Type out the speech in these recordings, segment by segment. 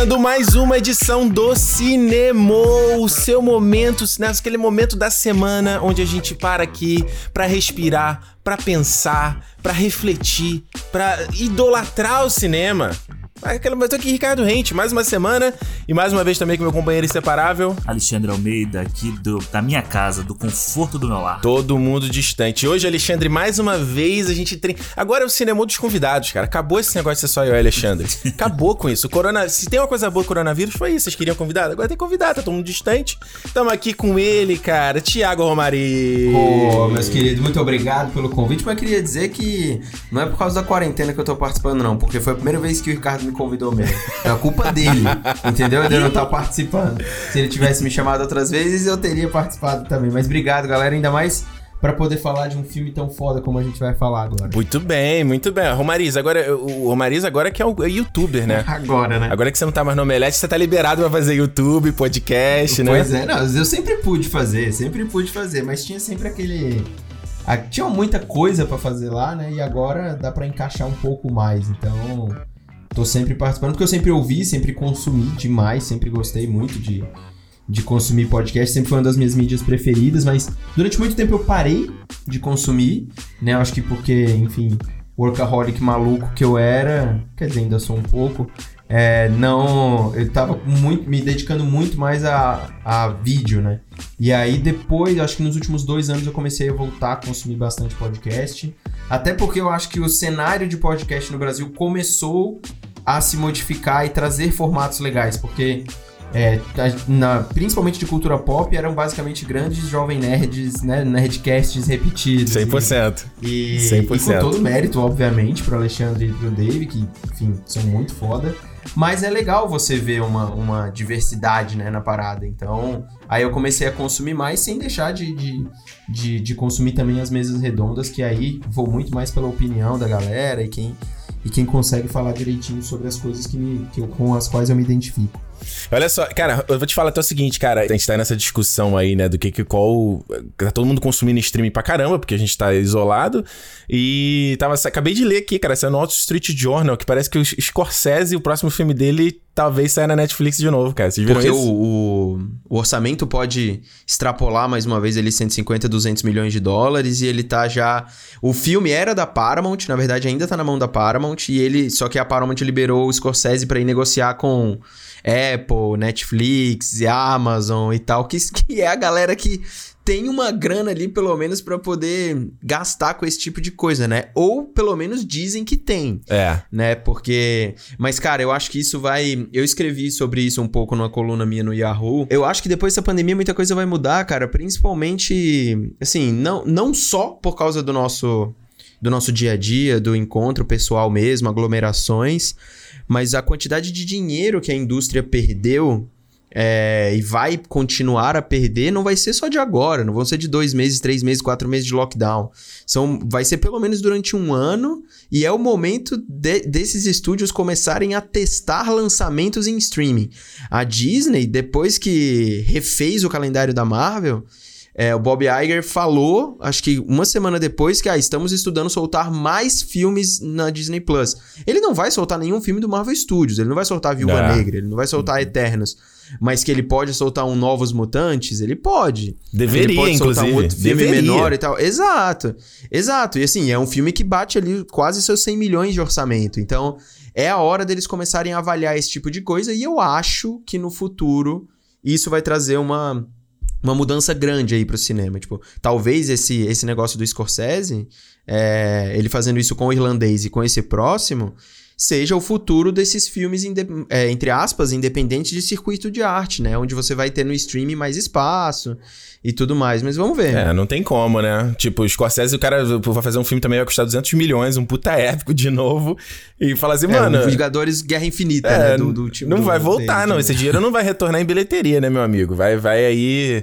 começando mais uma edição do Cinema, o seu momento, aquele momento da semana onde a gente para aqui para respirar, para pensar, para refletir, para idolatrar o cinema. Eu tô aqui, Ricardo Rente, mais uma semana e mais uma vez também com meu companheiro inseparável. Alexandre Almeida, aqui do, da minha casa, do conforto do meu lar. Todo mundo distante. Hoje, Alexandre, mais uma vez a gente tem. Agora é o cinema dos convidados, cara. Acabou esse negócio de ser só eu Alexandre. Acabou com isso. O corona... Se tem uma coisa boa do coronavírus, foi isso. Vocês queriam convidado? Agora tem convidado, tá todo mundo distante. Estamos aqui com ele, cara, Tiago Romari. Ô, oh, meus queridos, muito obrigado pelo convite, mas queria dizer que não é por causa da quarentena que eu tô participando, não, porque foi a primeira vez que o Ricardo me convidou mesmo. É a culpa dele, entendeu? Ele não tá participando. Se ele tivesse me chamado outras vezes, eu teria participado também. Mas obrigado, galera, ainda mais para poder falar de um filme tão foda como a gente vai falar agora. Muito bem, muito bem. Romariz, agora o Romariz agora que é o é youtuber, né? Agora, né? Agora que você não tá mais no Omelete, você tá liberado pra fazer YouTube, podcast, né? Pois é, não, eu sempre pude fazer, sempre pude fazer, mas tinha sempre aquele tinha muita coisa para fazer lá, né? E agora dá para encaixar um pouco mais. Então, tô sempre participando, porque eu sempre ouvi, sempre consumi demais, sempre gostei muito de, de consumir podcast, sempre foi uma das minhas mídias preferidas, mas durante muito tempo eu parei de consumir, né? Acho que porque, enfim, workaholic maluco que eu era, quer dizer, ainda sou um pouco, é, não, eu tava muito, me dedicando muito mais a, a vídeo, né? E aí depois, acho que nos últimos dois anos eu comecei a voltar a consumir bastante podcast. Até porque eu acho que o cenário de podcast no Brasil começou a se modificar e trazer formatos legais, porque é, na, principalmente de cultura pop, eram basicamente grandes jovem nerds, né? Nerdcasts repetidos. 100%. E, 100%. e com todo mérito, obviamente, pro Alexandre e pro Dave, que, enfim, são muito foda. Mas é legal você ver uma, uma diversidade né, na parada. Então, aí eu comecei a consumir mais sem deixar de, de, de, de consumir também as mesas redondas, que aí vou muito mais pela opinião da galera e quem, e quem consegue falar direitinho sobre as coisas que me, que eu, com as quais eu me identifico. Olha só, cara, eu vou te falar até o seguinte, cara. A gente tá nessa discussão aí, né, do que que qual. Tá todo mundo consumindo streaming pra caramba, porque a gente tá isolado. E tava. Acabei de ler aqui, cara, essa é no Wall Street Journal, que parece que o Scorsese, o próximo filme dele, talvez saia na Netflix de novo, cara. Vocês viram porque isso? O, o, orçamento pode extrapolar mais uma vez ele 150, 200 milhões de dólares e ele tá já. O filme era da Paramount, na verdade ainda tá na mão da Paramount, e ele. Só que a Paramount liberou o Scorsese para ir negociar com Apple, Netflix, Amazon e tal, que, que é a galera que tem uma grana ali, pelo menos, para poder gastar com esse tipo de coisa, né? Ou pelo menos dizem que tem. É. Né? Porque. Mas, cara, eu acho que isso vai. Eu escrevi sobre isso um pouco numa coluna minha no Yahoo. Eu acho que depois dessa pandemia muita coisa vai mudar, cara. Principalmente. Assim, não, não só por causa do nosso. Do nosso dia a dia, do encontro pessoal mesmo, aglomerações, mas a quantidade de dinheiro que a indústria perdeu é, e vai continuar a perder não vai ser só de agora, não vão ser de dois meses, três meses, quatro meses de lockdown. São, vai ser pelo menos durante um ano e é o momento de, desses estúdios começarem a testar lançamentos em streaming. A Disney, depois que refez o calendário da Marvel, é, o Bob Iger falou, acho que uma semana depois, que ah, estamos estudando soltar mais filmes na Disney Plus. Ele não vai soltar nenhum filme do Marvel Studios, ele não vai soltar Viúva não. Negra, ele não vai soltar uhum. Eternos. Mas que ele pode soltar um Novos Mutantes, ele pode. Deveria, ele pode soltar inclusive. um outro filme Deveria. menor e tal. Exato. Exato. E assim, é um filme que bate ali quase seus 100 milhões de orçamento. Então, é a hora deles começarem a avaliar esse tipo de coisa. E eu acho que no futuro isso vai trazer uma uma mudança grande aí pro cinema. Tipo, talvez esse, esse negócio do Scorsese, é, ele fazendo isso com o irlandês e com esse próximo, seja o futuro desses filmes, é, entre aspas, independentes de circuito de arte, né? Onde você vai ter no streaming mais espaço e tudo mais. Mas vamos ver. É, não tem como, né? Tipo, o Scorsese, o cara vai fazer um filme também vai custar 200 milhões, um puta épico de novo. E fala assim, é, mano... Vingadores Guerra Infinita, é, né? Do, do, não do, vai voltar, não. Esse dinheiro não vai retornar em bilheteria, né, meu amigo? Vai, vai aí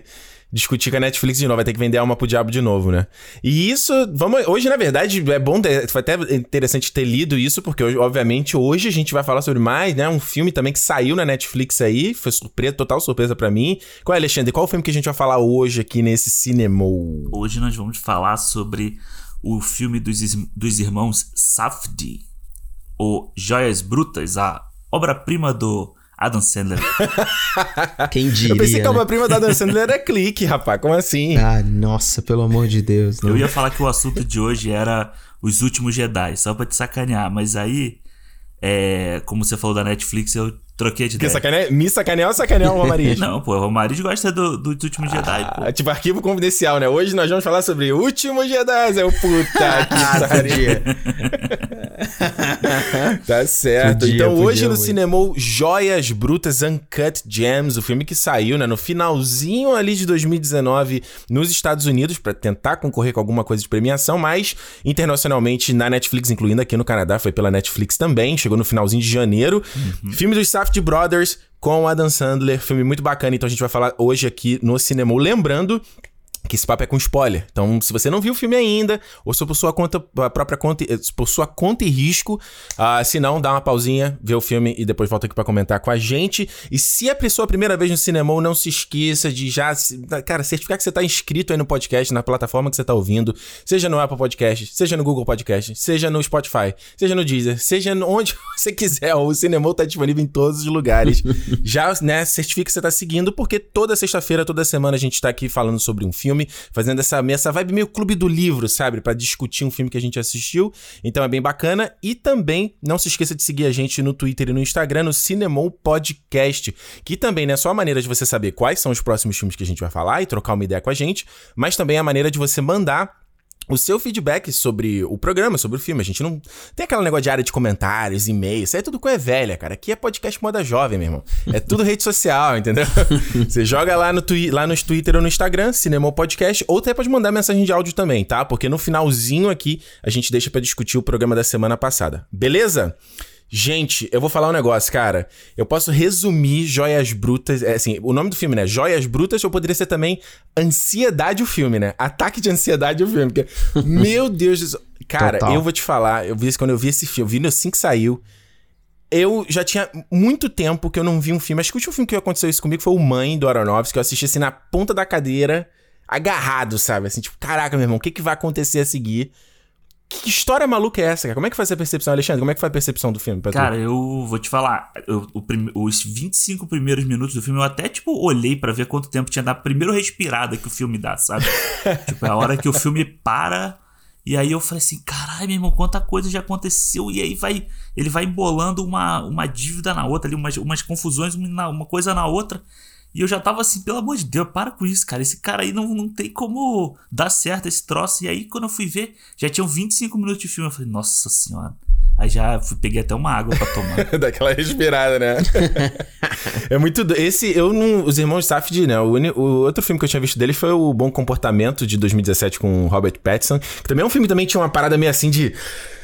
discutir com a Netflix de novo, vai ter que vender a alma pro diabo de novo, né? E isso, vamos, hoje na verdade é bom, ter, foi até interessante ter lido isso, porque hoje, obviamente hoje a gente vai falar sobre mais, né? Um filme também que saiu na Netflix aí, foi surpresa, total surpresa para mim. Qual é, Alexandre? Qual é o filme que a gente vai falar hoje aqui nesse cinema? Hoje nós vamos falar sobre o filme dos, dos irmãos Safdie, ou Joias Brutas, a obra-prima do Adam Sandler. Quem diria, Eu pensei que a né? obra-prima da Adam Sandler era clique, rapaz. Como assim? Ah, nossa, pelo amor de Deus. Não. Eu ia falar que o assunto de hoje era Os Últimos Jedi, só pra te sacanear, mas aí, é, como você falou da Netflix, eu troquei de Porque ideia. sacane... Me sacanear ou sacanear o Romariz? Não, pô, o Mariz gosta do, dos Últimos Jedi, pô. Ah, tipo, arquivo confidencial, né? Hoje nós vamos falar sobre Últimos Jedi. É o puta que Ah, pariu. podia. Tá certo. Podia, então, podia hoje no muito. cinema, Joias Brutas Uncut Gems, o filme que saiu, né, no finalzinho ali de 2019 nos Estados Unidos, pra tentar concorrer com alguma coisa de premiação, mas internacionalmente na Netflix, incluindo aqui no Canadá, foi pela Netflix também, chegou no finalzinho de janeiro. Filme dos Safdie Brothers com Adam Sandler, filme muito bacana, então a gente vai falar hoje aqui no cinema. Lembrando que esse papo é com spoiler. Então, se você não viu o filme ainda, ou se por sua conta, a própria conta, eh, por sua conta e risco, ah, se não, dá uma pausinha, vê o filme e depois volta aqui pra comentar com a gente. E se é a sua primeira vez no cinema, não se esqueça de já, cara, certificar que você tá inscrito aí no podcast, na plataforma que você tá ouvindo, seja no Apple Podcast, seja no Google Podcast, seja no Spotify, seja no Deezer, seja onde você quiser. O cinema tá disponível em todos os lugares. já, né, certifica que você tá seguindo, porque toda sexta-feira, toda semana a gente tá aqui falando sobre um filme, fazendo essa, essa vibe meio clube do livro, sabe? Pra discutir um filme que a gente assistiu. Então é bem bacana. E também não se esqueça de seguir a gente no Twitter e no Instagram, no Cinemou Podcast, que também não é só a maneira de você saber quais são os próximos filmes que a gente vai falar e trocar uma ideia com a gente, mas também é a maneira de você mandar o seu feedback sobre o programa, sobre o filme. A gente não tem aquela negócio de área de comentários, e-mails, isso aí é tudo coisa velha, cara. Aqui é podcast moda jovem, meu irmão. É tudo rede social, entendeu? Você joga lá no twi lá nos Twitter ou no Instagram, Cinema Podcast, ou até pode mandar mensagem de áudio também, tá? Porque no finalzinho aqui a gente deixa pra discutir o programa da semana passada. Beleza? Gente, eu vou falar um negócio, cara. Eu posso resumir Joias Brutas. É assim, o nome do filme, né? Joias Brutas, ou poderia ser também Ansiedade o filme, né? Ataque de Ansiedade o filme. Porque, meu Deus do céu. Cara, Total. eu vou te falar, eu vi isso quando eu vi esse filme, eu vi assim que saiu. Eu já tinha muito tempo que eu não vi um filme. Acho que o último filme que aconteceu isso comigo foi o Mãe do Aronofsky, que eu assisti assim na ponta da cadeira, agarrado, sabe? Assim, tipo, caraca, meu irmão, o que, que vai acontecer a seguir? Que história maluca é essa, cara? Como é que foi essa percepção, Alexandre? Como é que foi a percepção do filme? pra tu? Cara, eu vou te falar, eu- o prim- os 25 primeiros minutos do filme eu até, tipo, olhei pra ver quanto tempo tinha da primeira respirada que o filme dá, sabe? tipo, é a hora que o filme para. E aí eu falei assim, caralho, meu irmão, quanta coisa já aconteceu. E aí vai. Ele vai embolando uma, uma dívida na outra ali, umas, umas confusões, uma, uma coisa na outra. E eu já tava assim, pelo amor de Deus, para com isso, cara. Esse cara aí não, não tem como dar certo esse troço. E aí, quando eu fui ver, já tinham 25 minutos de filme. Eu falei, nossa senhora. Aí já fui, peguei até uma água pra tomar. Daquela respirada, né? é muito. do- Esse, eu não. Os irmãos Safdie, né? O, uni- o outro filme que eu tinha visto deles foi o Bom Comportamento de 2017 com o Robert Pattinson. Que também é um filme que também tinha uma parada meio assim de.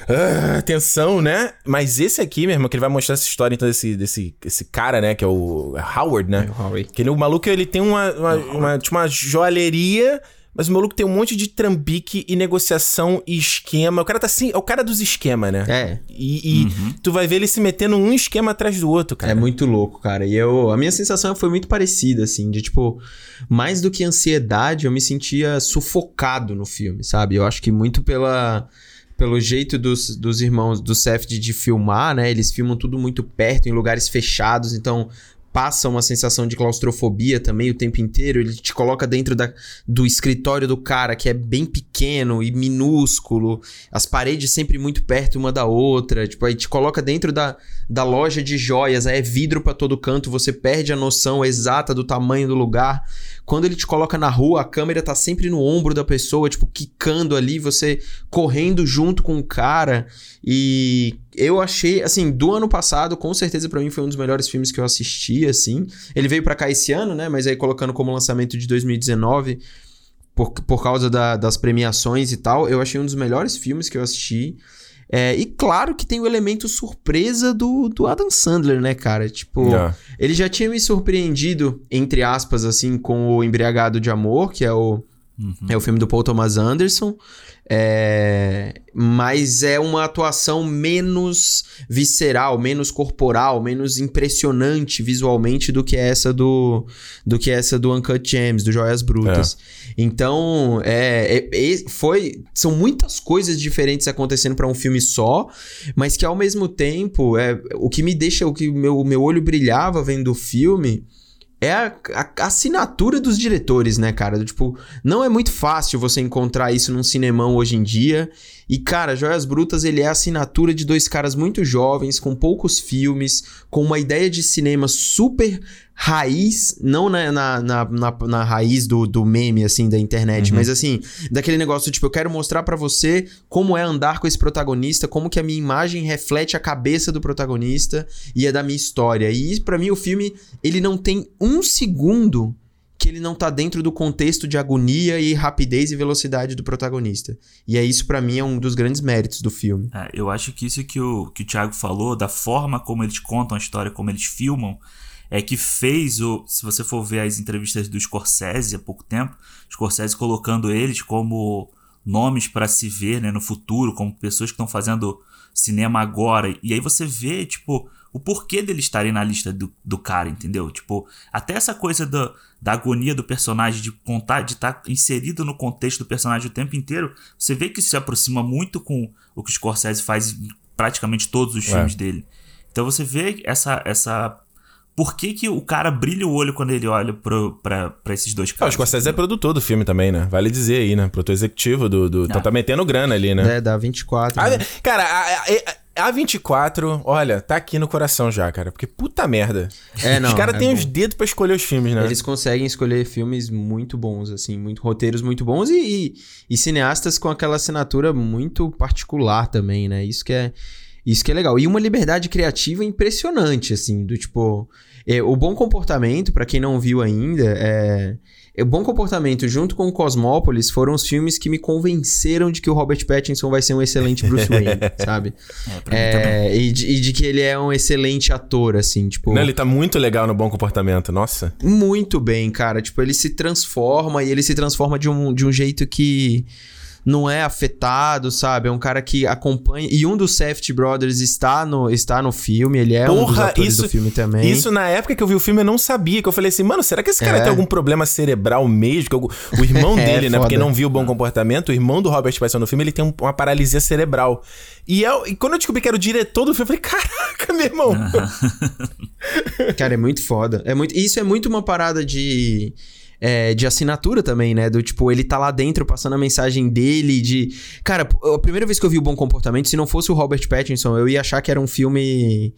Ah, tensão, né? Mas esse aqui, meu irmão, que ele vai mostrar essa história então desse, desse esse cara, né? Que é o Howard, né? É, o Howard. Que ele, o maluco, ele tem uma, uma, uma, tipo uma joalheria, mas o maluco tem um monte de trambique e negociação e esquema. O cara tá assim, é o cara dos esquemas, né? É. E, e tu vai ver ele se metendo um esquema atrás do outro, cara. É muito louco, cara. E eu, a minha sensação foi muito parecida, assim, de tipo, mais do que ansiedade, eu me sentia sufocado no filme, sabe? Eu acho que muito pela pelo jeito dos, dos irmãos do Seth de, filmar, né? Eles filmam tudo muito perto, em lugares fechados, então passa uma sensação de claustrofobia também o tempo inteiro. Ele te coloca dentro da, do escritório do cara, que é bem pequeno e minúsculo, as paredes sempre muito perto uma da outra. Tipo, aí te coloca dentro da, da loja de joias, aí é vidro pra todo canto, você perde a noção exata do tamanho do lugar. Quando ele te coloca na rua, a câmera tá sempre no ombro da pessoa, tipo, quicando ali, você correndo junto com o cara. E eu achei, assim, do ano passado, com certeza pra mim foi um dos melhores filmes que eu assisti, assim. Ele veio pra cá esse ano, né? Mas aí colocando como lançamento de 2019, por, por causa da- das premiações e tal, eu achei um dos melhores filmes que eu assisti. É, e claro que tem o elemento surpresa do, do Adam Sandler, né, cara? Tipo, Já. ele já tinha me surpreendido, entre aspas, assim, com o Embriagado de Amor, que é o, Uhum. é o filme do Paul Thomas Anderson. É, mas é uma atuação menos visceral, menos corporal, menos impressionante visualmente do que essa do do que essa do Uncut Gems, do Joias Brutas. É. Então, é, é, é, foi são muitas coisas diferentes acontecendo para um filme só, mas que ao mesmo tempo é o que me deixa o que meu meu olho brilhava vendo o filme é a, a, assinatura dos diretores, né, cara? Tipo, não é muito fácil você encontrar isso num cinemão hoje em dia. E, cara, Joias Brutas, ele é a assinatura de dois caras muito jovens, com poucos filmes, com uma ideia de cinema super raiz, não na, na, na, na, na raiz do, do meme, assim, da internet, uhum. mas assim, daquele negócio, tipo, eu quero mostrar para você como é andar com esse protagonista, como que a minha imagem reflete a cabeça do protagonista e é da minha história. E para mim o filme, ele não tem um segundo que ele não tá dentro do contexto de agonia e rapidez e velocidade do protagonista. E é isso para mim é um dos grandes méritos do filme. É, eu acho que isso que o, que o Thiago falou, da forma como eles contam a história, como eles filmam, é que fez o. Se você for ver as entrevistas do Scorsese há pouco tempo, Scorsese colocando eles como nomes para se ver né, no futuro, como pessoas que estão fazendo cinema agora. E aí você vê, tipo, o porquê deles estarem na lista do, do cara, entendeu? Tipo, até essa coisa do, da agonia do personagem, de contar, de estar tá inserido no contexto do personagem o tempo inteiro, você vê que isso se aproxima muito com o que o Scorsese faz em praticamente todos os é. filmes dele. Então você vê essa, essa por que, que o cara brilha o olho quando ele olha pro, pra, pra esses dois caras? Ah, o Scorsese é produtor do filme também, né? Vale dizer aí, né? Produtor executivo do. do... Ah. Então tá metendo grana ali, né? É, dá 24. Ah, né? Cara, a, a, a, 24, olha, tá aqui no coração já, cara. Porque puta merda. É, não. Os caras é têm os dedos pra escolher os filmes, né? Eles conseguem escolher filmes muito bons, assim, muito roteiros muito bons e, e, e cineastas com aquela assinatura muito particular também, né? Isso que é. Isso que é legal. E uma liberdade criativa impressionante, assim, do tipo. É, o bom comportamento, para quem não viu ainda, é. O Bom Comportamento junto com o Cosmópolis foram os filmes que me convenceram de que o Robert Pattinson vai ser um excelente Bruce Wayne, sabe? É, é e, de, e, de, que ele é um excelente ator, assim, tipo... Não, ele tá muito legal no Bom Comportamento, nossa. Muito bem, cara. Tipo, ele se transforma e ele se transforma de um, de um jeito que não é afetado, sabe? É um cara que acompanha. E um dos Safety Brothers está no, está no filme, ele é Porra, um dos atores isso, do filme também. Isso na época que eu vi o filme eu não sabia, que eu falei assim, mano, será que esse cara é. tem algum problema cerebral mesmo? Que o irmão é, dele, né? Porque não viu o bom comportamento, o irmão do Robert Pattinson no filme, ele tem uma paralisia cerebral. E, eu, e quando eu descobri que era o diretor do filme, eu falei, caraca, meu irmão. cara, é muito foda. É muito, isso é muito uma parada de é, de assinatura também, né? Do tipo, ele tá lá dentro passando a mensagem dele de. Cara, a primeira vez que eu vi o Bom Comportamento, se não fosse o Robert Pattinson, eu ia achar que era um filme.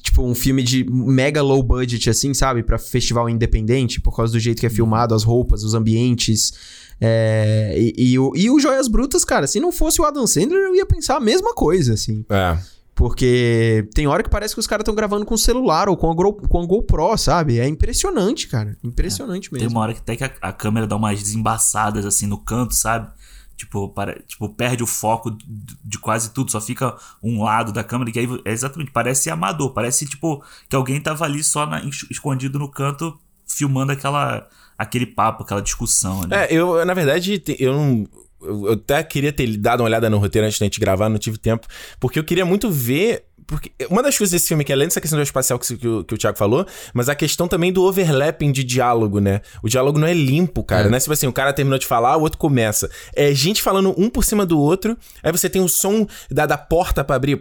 Tipo, um filme de mega low budget, assim, sabe? Pra festival independente, por causa do jeito que é filmado, as roupas, os ambientes. É, e, e, o, e o Joias Brutas, cara, se não fosse o Adam Sandler, eu ia pensar a mesma coisa, assim. É. Porque tem hora que parece que os caras estão gravando com o celular ou com a, Go, com a GoPro, sabe? É impressionante, cara. Impressionante é, mesmo. Tem uma hora que até que a, a, câmera dá umas desembaçadas assim no canto, sabe? Tipo, para, tipo, perde o foco de, de quase tudo, só fica um lado da câmera, que aí é exatamente, parece amador, parece tipo que alguém tava ali só na, escondido no canto filmando aquela aquele papo, aquela discussão. Né? É, eu, na verdade, eu não eu até queria ter dado uma olhada no roteiro antes da gente gravar, não tive tempo, porque eu queria muito ver porque uma das coisas desse filme, que além dessa questão do espacial que, que, o, que o Thiago falou, mas a questão também do overlapping de diálogo, né? O diálogo não é limpo, cara, é. né? Tipo assim, o cara terminou de falar, o outro começa. É gente falando um por cima do outro, aí você tem o som da, da porta para abrir,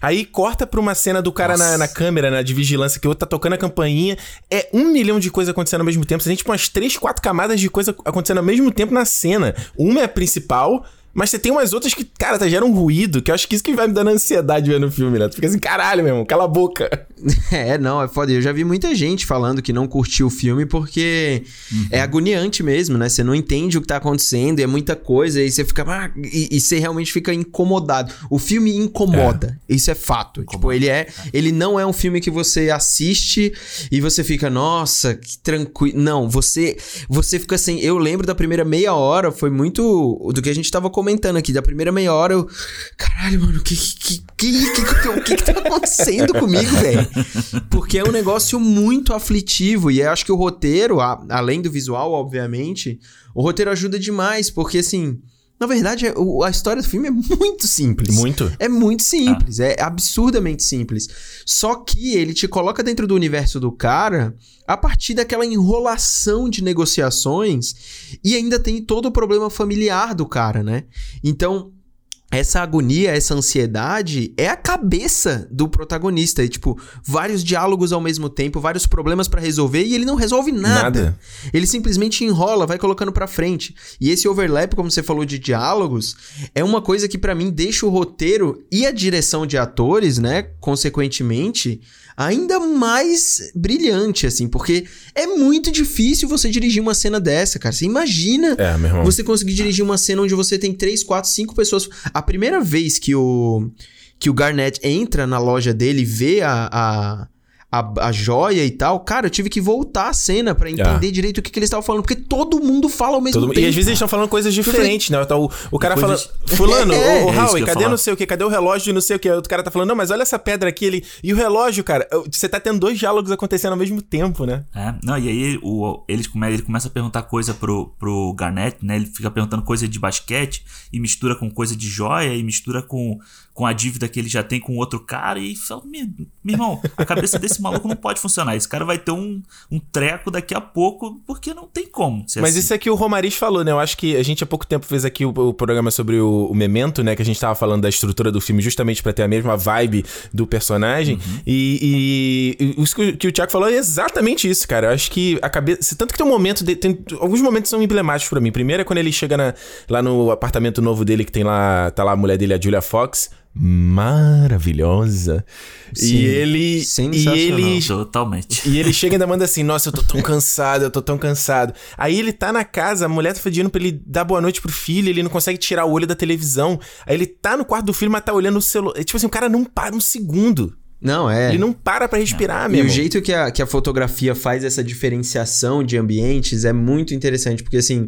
aí corta pra uma cena do cara na, na, câmera, né, de vigilância, que o outro tá tocando a campainha. É um milhão de coisas acontecendo ao mesmo tempo. Você tem, tipo, umas três, quatro camadas de coisa acontecendo ao mesmo tempo na cena. Uma é a principal mas você tem umas outras que, cara, tá, geram um ruído, que eu acho que isso que vai me dando ansiedade vendo o filme, né? Tu fica assim, caralho, meu irmão, cala a boca. É, não, é foda. Eu já vi muita gente falando que não curtiu o filme porque uhum. é agoniante mesmo, né? Você não entende o que tá acontecendo, e é muita coisa, e você fica. Ah, e, e, você realmente fica incomodado. O filme incomoda. É. Isso é fato. Incomoda. Tipo, ele é. Ele não é um filme que você assiste e você fica, nossa, que tranquilo. Não, você. Você fica assim. Eu lembro da primeira meia hora, foi muito do que a gente tava comentando aqui. Da primeira meia hora, eu. Caralho, mano, o que, que, que, que, que, que, que tá acontecendo comigo, velho? Porque é um negócio muito aflitivo. E eu acho que o roteiro, a, além do visual, obviamente, o roteiro ajuda demais. Porque assim. Na verdade, a história do filme é muito simples. Muito. É muito simples, é absurdamente simples. Só que ele te coloca dentro do universo do cara a partir daquela enrolação de negociações e ainda tem todo o problema familiar do cara, né? Então, essa agonia, essa ansiedade é a cabeça do protagonista. E, tipo, vários diálogos ao mesmo tempo, vários problemas pra resolver e ele não resolve nada. Nada. Ele simplesmente enrola, vai colocando pra frente. E esse overlap, como você falou de diálogos, é uma coisa que pra mim deixa o roteiro e a direção de atores, né, consequentemente, ainda mais brilhante, assim, porque é muito difícil você dirigir uma cena dessa, cara. Você imagina É, você conseguir dirigir uma cena onde você tem três, quatro, cinco pessoas. A primeira vez que o que o Garnett entra na loja dele e vê a, a, a, a joia e tal, cara, eu tive que voltar a cena pra entender direito o que, que eles estavam falando, porque todo mundo fala ao mesmo Todo tempo. E às vezes eles estão falando coisas diferentes, né? Tá O, o cara Coisas- falando, fulano, É, ô, ô, é Howie, cadê não sei o que, cadê o relógio e não sei o que? O cara tá falando, não, mas olha essa pedra aqui, ele... E o relógio, cara, você tá tendo dois diálogos acontecendo ao mesmo tempo, né? É, não, e aí o, ele, come, ele começa a perguntar coisa pro, pro Garnett, né? Ele fica perguntando coisa de basquete e mistura com coisa de joia e mistura com, com a dívida que ele já tem com outro cara e fala, meu, meu irmão, a cabeça desse maluco não pode funcionar. Esse cara vai ter um, um treco daqui a pouco, porque não tem como Mas assim. isso é que o Romariz falou, né? Eu acho que a gente há pouco tempo fez aqui o, o programa sobre o, o Memento, né? Que a gente tava falando da estrutura do filme justamente pra ter a mesma vibe do personagem. Uhum. E, e- e isso que, o- que o Thiago falou é exatamente isso, cara. Eu acho que a cabeça. Tanto que tem um momento. de- tem, alguns momentos são emblemáticos pra mim. Primeiro é quando ele chega na- lá no apartamento novo dele, que tem lá. Tá lá a mulher dele, a Julia Fox. Maravilhosa. Sim, e ele. E ele Totalmente. e ele chega e ainda manda assim: Nossa, eu tô tão cansado, eu tô tão cansado. Aí ele tá na casa, a mulher tá pedindo pra ele dar boa noite pro filho, ele não consegue tirar o olho da televisão. Aí ele tá no quarto do filho, mas tá olhando o celular. Tipo assim, o cara não para um segundo. Não, é. Ele não para pra respirar, E meu. o irmão. jeito que a, que a fotografia faz essa diferenciação de ambientes é muito interessante, porque assim,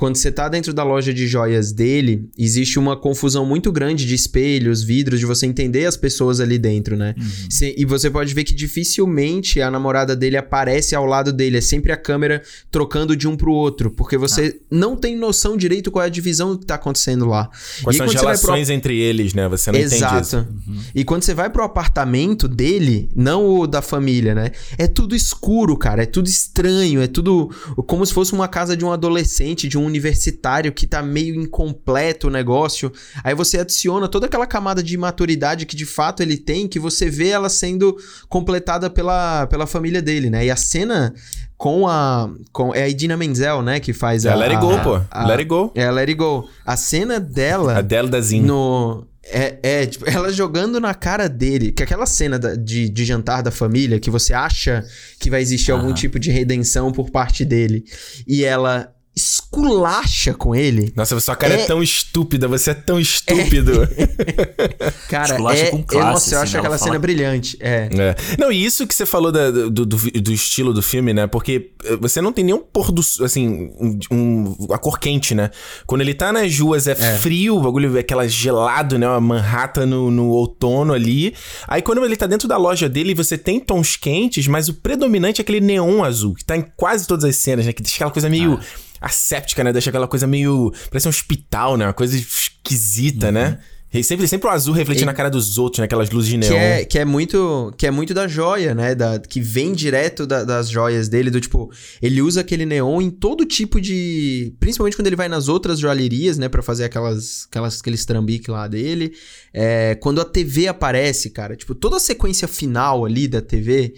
quando você tá dentro da loja de joias dele, existe uma confusão muito grande de espelhos, vidros, de você entender as pessoas ali dentro, né? Cê- e você pode ver que dificilmente a namorada dele aparece ao lado dele, é sempre a câmera trocando de um pro outro, porque você não tem noção direito qual é a divisão que tá acontecendo lá. Quais E são as vai pro relações entre eles, né? Você não entende Exato. isso. E quando você vai pro apartamento dele, não o da família, né? É tudo escuro, cara. É tudo estranho. É tudo como se fosse uma casa de um adolescente, de um universitário que tá meio incompleto o negócio. Aí você adiciona toda aquela camada de imaturidade que de fato ele tem, que você vê ela sendo completada pela, pela família dele, né? E a cena com a. Com, é a Idina Menzel, né? Que faz É a. Let It Go, a- pô. a- Let It Go. É, Let It Go. A cena dela A Dela da Zin. no. É, é, tipo, ela jogando na cara dele, que aquela cena da- de, de jantar da família, que você acha que vai existir algum tipo de redenção por parte dele, e ela esculacha com ele. Nossa, sua cara é... É- tão estúpida, você é tão estúpido. Cara, Esculacha é, com é- classe, nossa, eu assim, acho né? aquela Ela cena brilhante. É. É. Não, e isso que você falou da- do, do, do estilo do filme, né? Porque eh, você não tem nenhum pôr do. Assim, um, um- a cor quente, né? Quando ele tá nas ruas é, frio, o bagulho é aquela gelado, né? Uma Manhattan no, no outono ali. Aí quando ele tá dentro da loja dele, você tem tons quentes, mas o predominante é aquele neon azul, que tá em quase todas as cenas, né? Que deixa aquela coisa meio. Asséptica, né? Deixa aquela coisa meio. Parece um hospital, né? Uma coisa esquisita, né? E sempre, sempre o azul refletindo na cara dos outros, né? Aquelas luzes de neon. Que é, que é muito que é muito da joia, né? Da, que vem direto da- das joias dele, do tipo, ele usa aquele neon em todo tipo de. Principalmente quando ele vai nas outras joalherias, né? Pra fazer aquelas, aquelas, aqueles trambique lá dele. É, quando a TV aparece, cara, tipo, toda a sequência final ali da TV.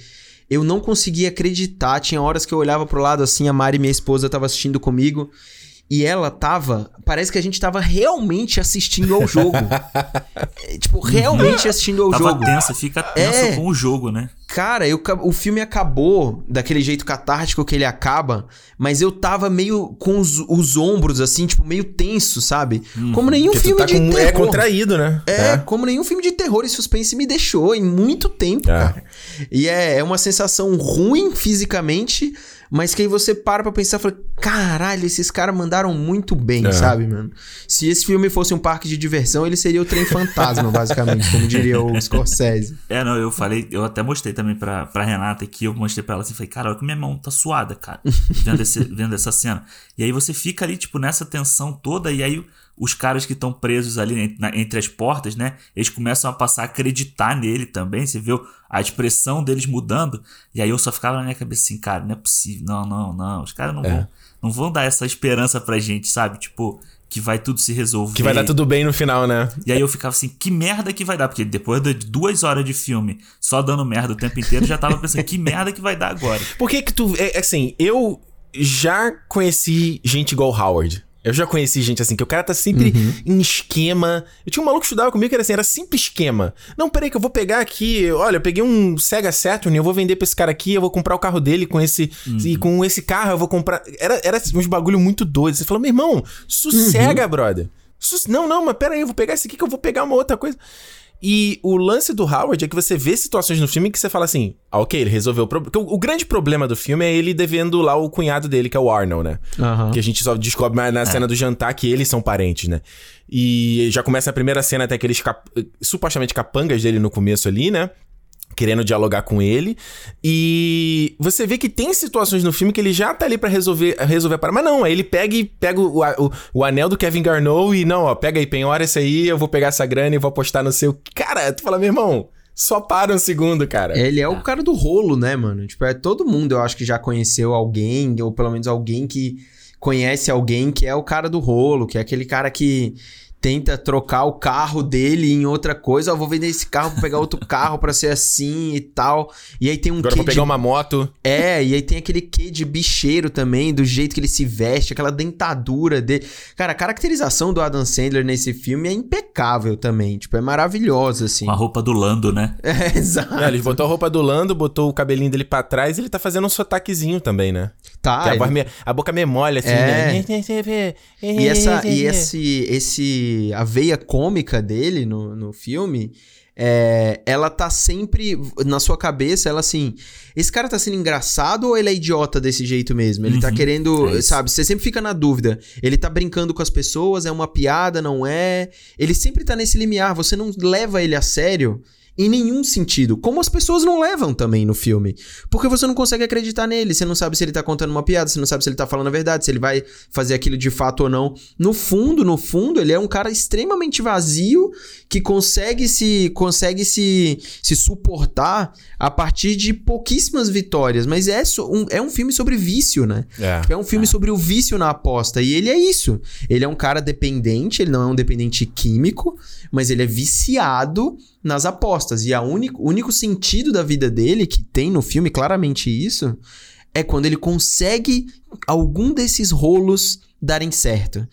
Eu não conseguia acreditar. Tinha horas que eu olhava pro lado assim, a Mari, minha esposa, tava assistindo comigo. E ela tava. Parece que a gente tava realmente assistindo ao jogo. É, tipo, realmente assistindo ao Tava jogo. tenso, fica tenso É. com o jogo, né? Cara, eu, o filme acabou daquele jeito catártico que ele acaba, mas eu tava meio com os, os ombros, assim, tipo, meio tenso, sabe? Como nenhum filme tá de com, terror. é contraído, né? É, como nenhum filme de terror e suspense me deixou em muito tempo, É. cara. E é, é uma sensação ruim fisicamente, mas que aí você para pra pensar e fala: caralho, esses caras mandaram muito bem, É. sabe, mano? Se esse filme fosse um parque de diversão, ele seria o trem fantasma, basicamente, como diria o Scorsese. É, não, eu falei, eu até mostrei também pra, pra Renata aqui, eu mostrei pra ela assim, falei, cara, olha que minha mão tá suada, cara, vendo, esse- vendo essa cena. E aí você fica ali, tipo, nessa tensão toda, e aí os caras que estão presos ali na, entre as portas, né? Eles começam a passar a acreditar nele também. Você viu a expressão deles mudando. E aí eu só ficava na minha cabeça assim, cara, não é possível. Não, não, não. Os caras não, é. vão, não vão dar essa esperança pra gente, sabe? Tipo, que vai tudo se resolver. Que vai dar tudo bem no final, né? E aí eu ficava assim, que merda que vai dar? Porque depois de duas horas de filme, só dando merda o tempo inteiro, já tava pensando, que merda que vai dar agora? Por que que tu... É, assim, eu já conheci gente igual Howard. Eu já conheci gente assim, que o cara tá sempre uhum. em esquema. Eu tinha um maluco que estudava comigo que era assim, era sempre esquema. Não, peraí que eu vou pegar aqui, olha, eu peguei um Sega Saturn, eu vou vender pra esse cara aqui, eu vou comprar o carro dele com esse... Uhum. E com esse carro eu vou comprar... Era, era uns bagulho muito doido. Você falou, meu irmão, sossega, uhum. brother. Não, não, mas peraí, eu vou pegar esse aqui que eu vou pegar uma outra coisa. E o lance do Howard é que você vê situações no filme que você fala assim, ah, ok, ele resolveu o problema. O, o, grande problema do filme é ele devendo lá o cunhado dele, que é o Arnold, né? Uhum. Que a gente só descobre na é. cena do jantar que eles são parentes, né? E já começa a primeira cena até aqueles cap... supostamente capangas dele no começo ali, né? Querendo dialogar com ele. E você vê que tem situações no filme que ele já tá ali para resolver resolver para, mas não, aí ele pega e pega o, o, o, anel do Kevin Garneau e não, ó, pega aí, penhora esse aí, eu vou pegar essa grana e vou apostar no seu. Cara, tu fala, meu irmão, só para um segundo, cara. Ele é o cara do rolo, né, mano? Tipo, é todo mundo, eu acho que já conheceu alguém, ou pelo menos alguém que conhece alguém que é o cara do rolo, que é aquele cara que tenta trocar o carro dele em outra coisa. Ó, vou vender esse carro pra pegar outro carro para ser assim e tal. E aí tem um Agora quê vou pegar de... uma moto. É, e aí tem aquele quê de bicheiro também, do jeito que ele se veste, aquela dentadura dele. Cara, a caracterização do Adam Sandler nesse filme é impecável também. Tipo, é maravilhosa, assim. Com a roupa do Lando, né? É, exato. É, ele botou a roupa do Lando, botou o cabelinho dele pra trás e ele tá fazendo um sotaquezinho também, né? Tá. Ele... A, me... a, boca me molha, assim, é. né? E, essa, e esse, esse a veia cômica dele no, no filme, é, ela tá sempre na sua cabeça, ela assim, esse cara tá sendo engraçado ou ele é idiota desse jeito mesmo? Ele tá uhum, tá querendo, é sabe, você sempre fica na dúvida. Ele tá brincando com as pessoas, é uma piada, não é? Ele sempre tá nesse limiar, você não leva ele a sério em nenhum sentido. Como as pessoas não levam também no filme. Porque você não consegue acreditar nele. Você não sabe se ele tá contando uma piada, você não sabe se ele tá falando a verdade, se ele vai fazer aquilo de fato ou não. No fundo, no fundo, ele é um cara extremamente vazio que consegue se consegue se, se suportar a partir de pouquíssimas vitórias. Mas é, um, é um filme sobre vício, né? É, é um filme é. sobre o vício na aposta. E ele é isso. Ele é um cara dependente, ele não é um dependente químico, mas ele é viciado nas apostas. E o único, único sentido da vida dele, que tem no filme claramente isso, é quando ele consegue algum desses rolos darem certo.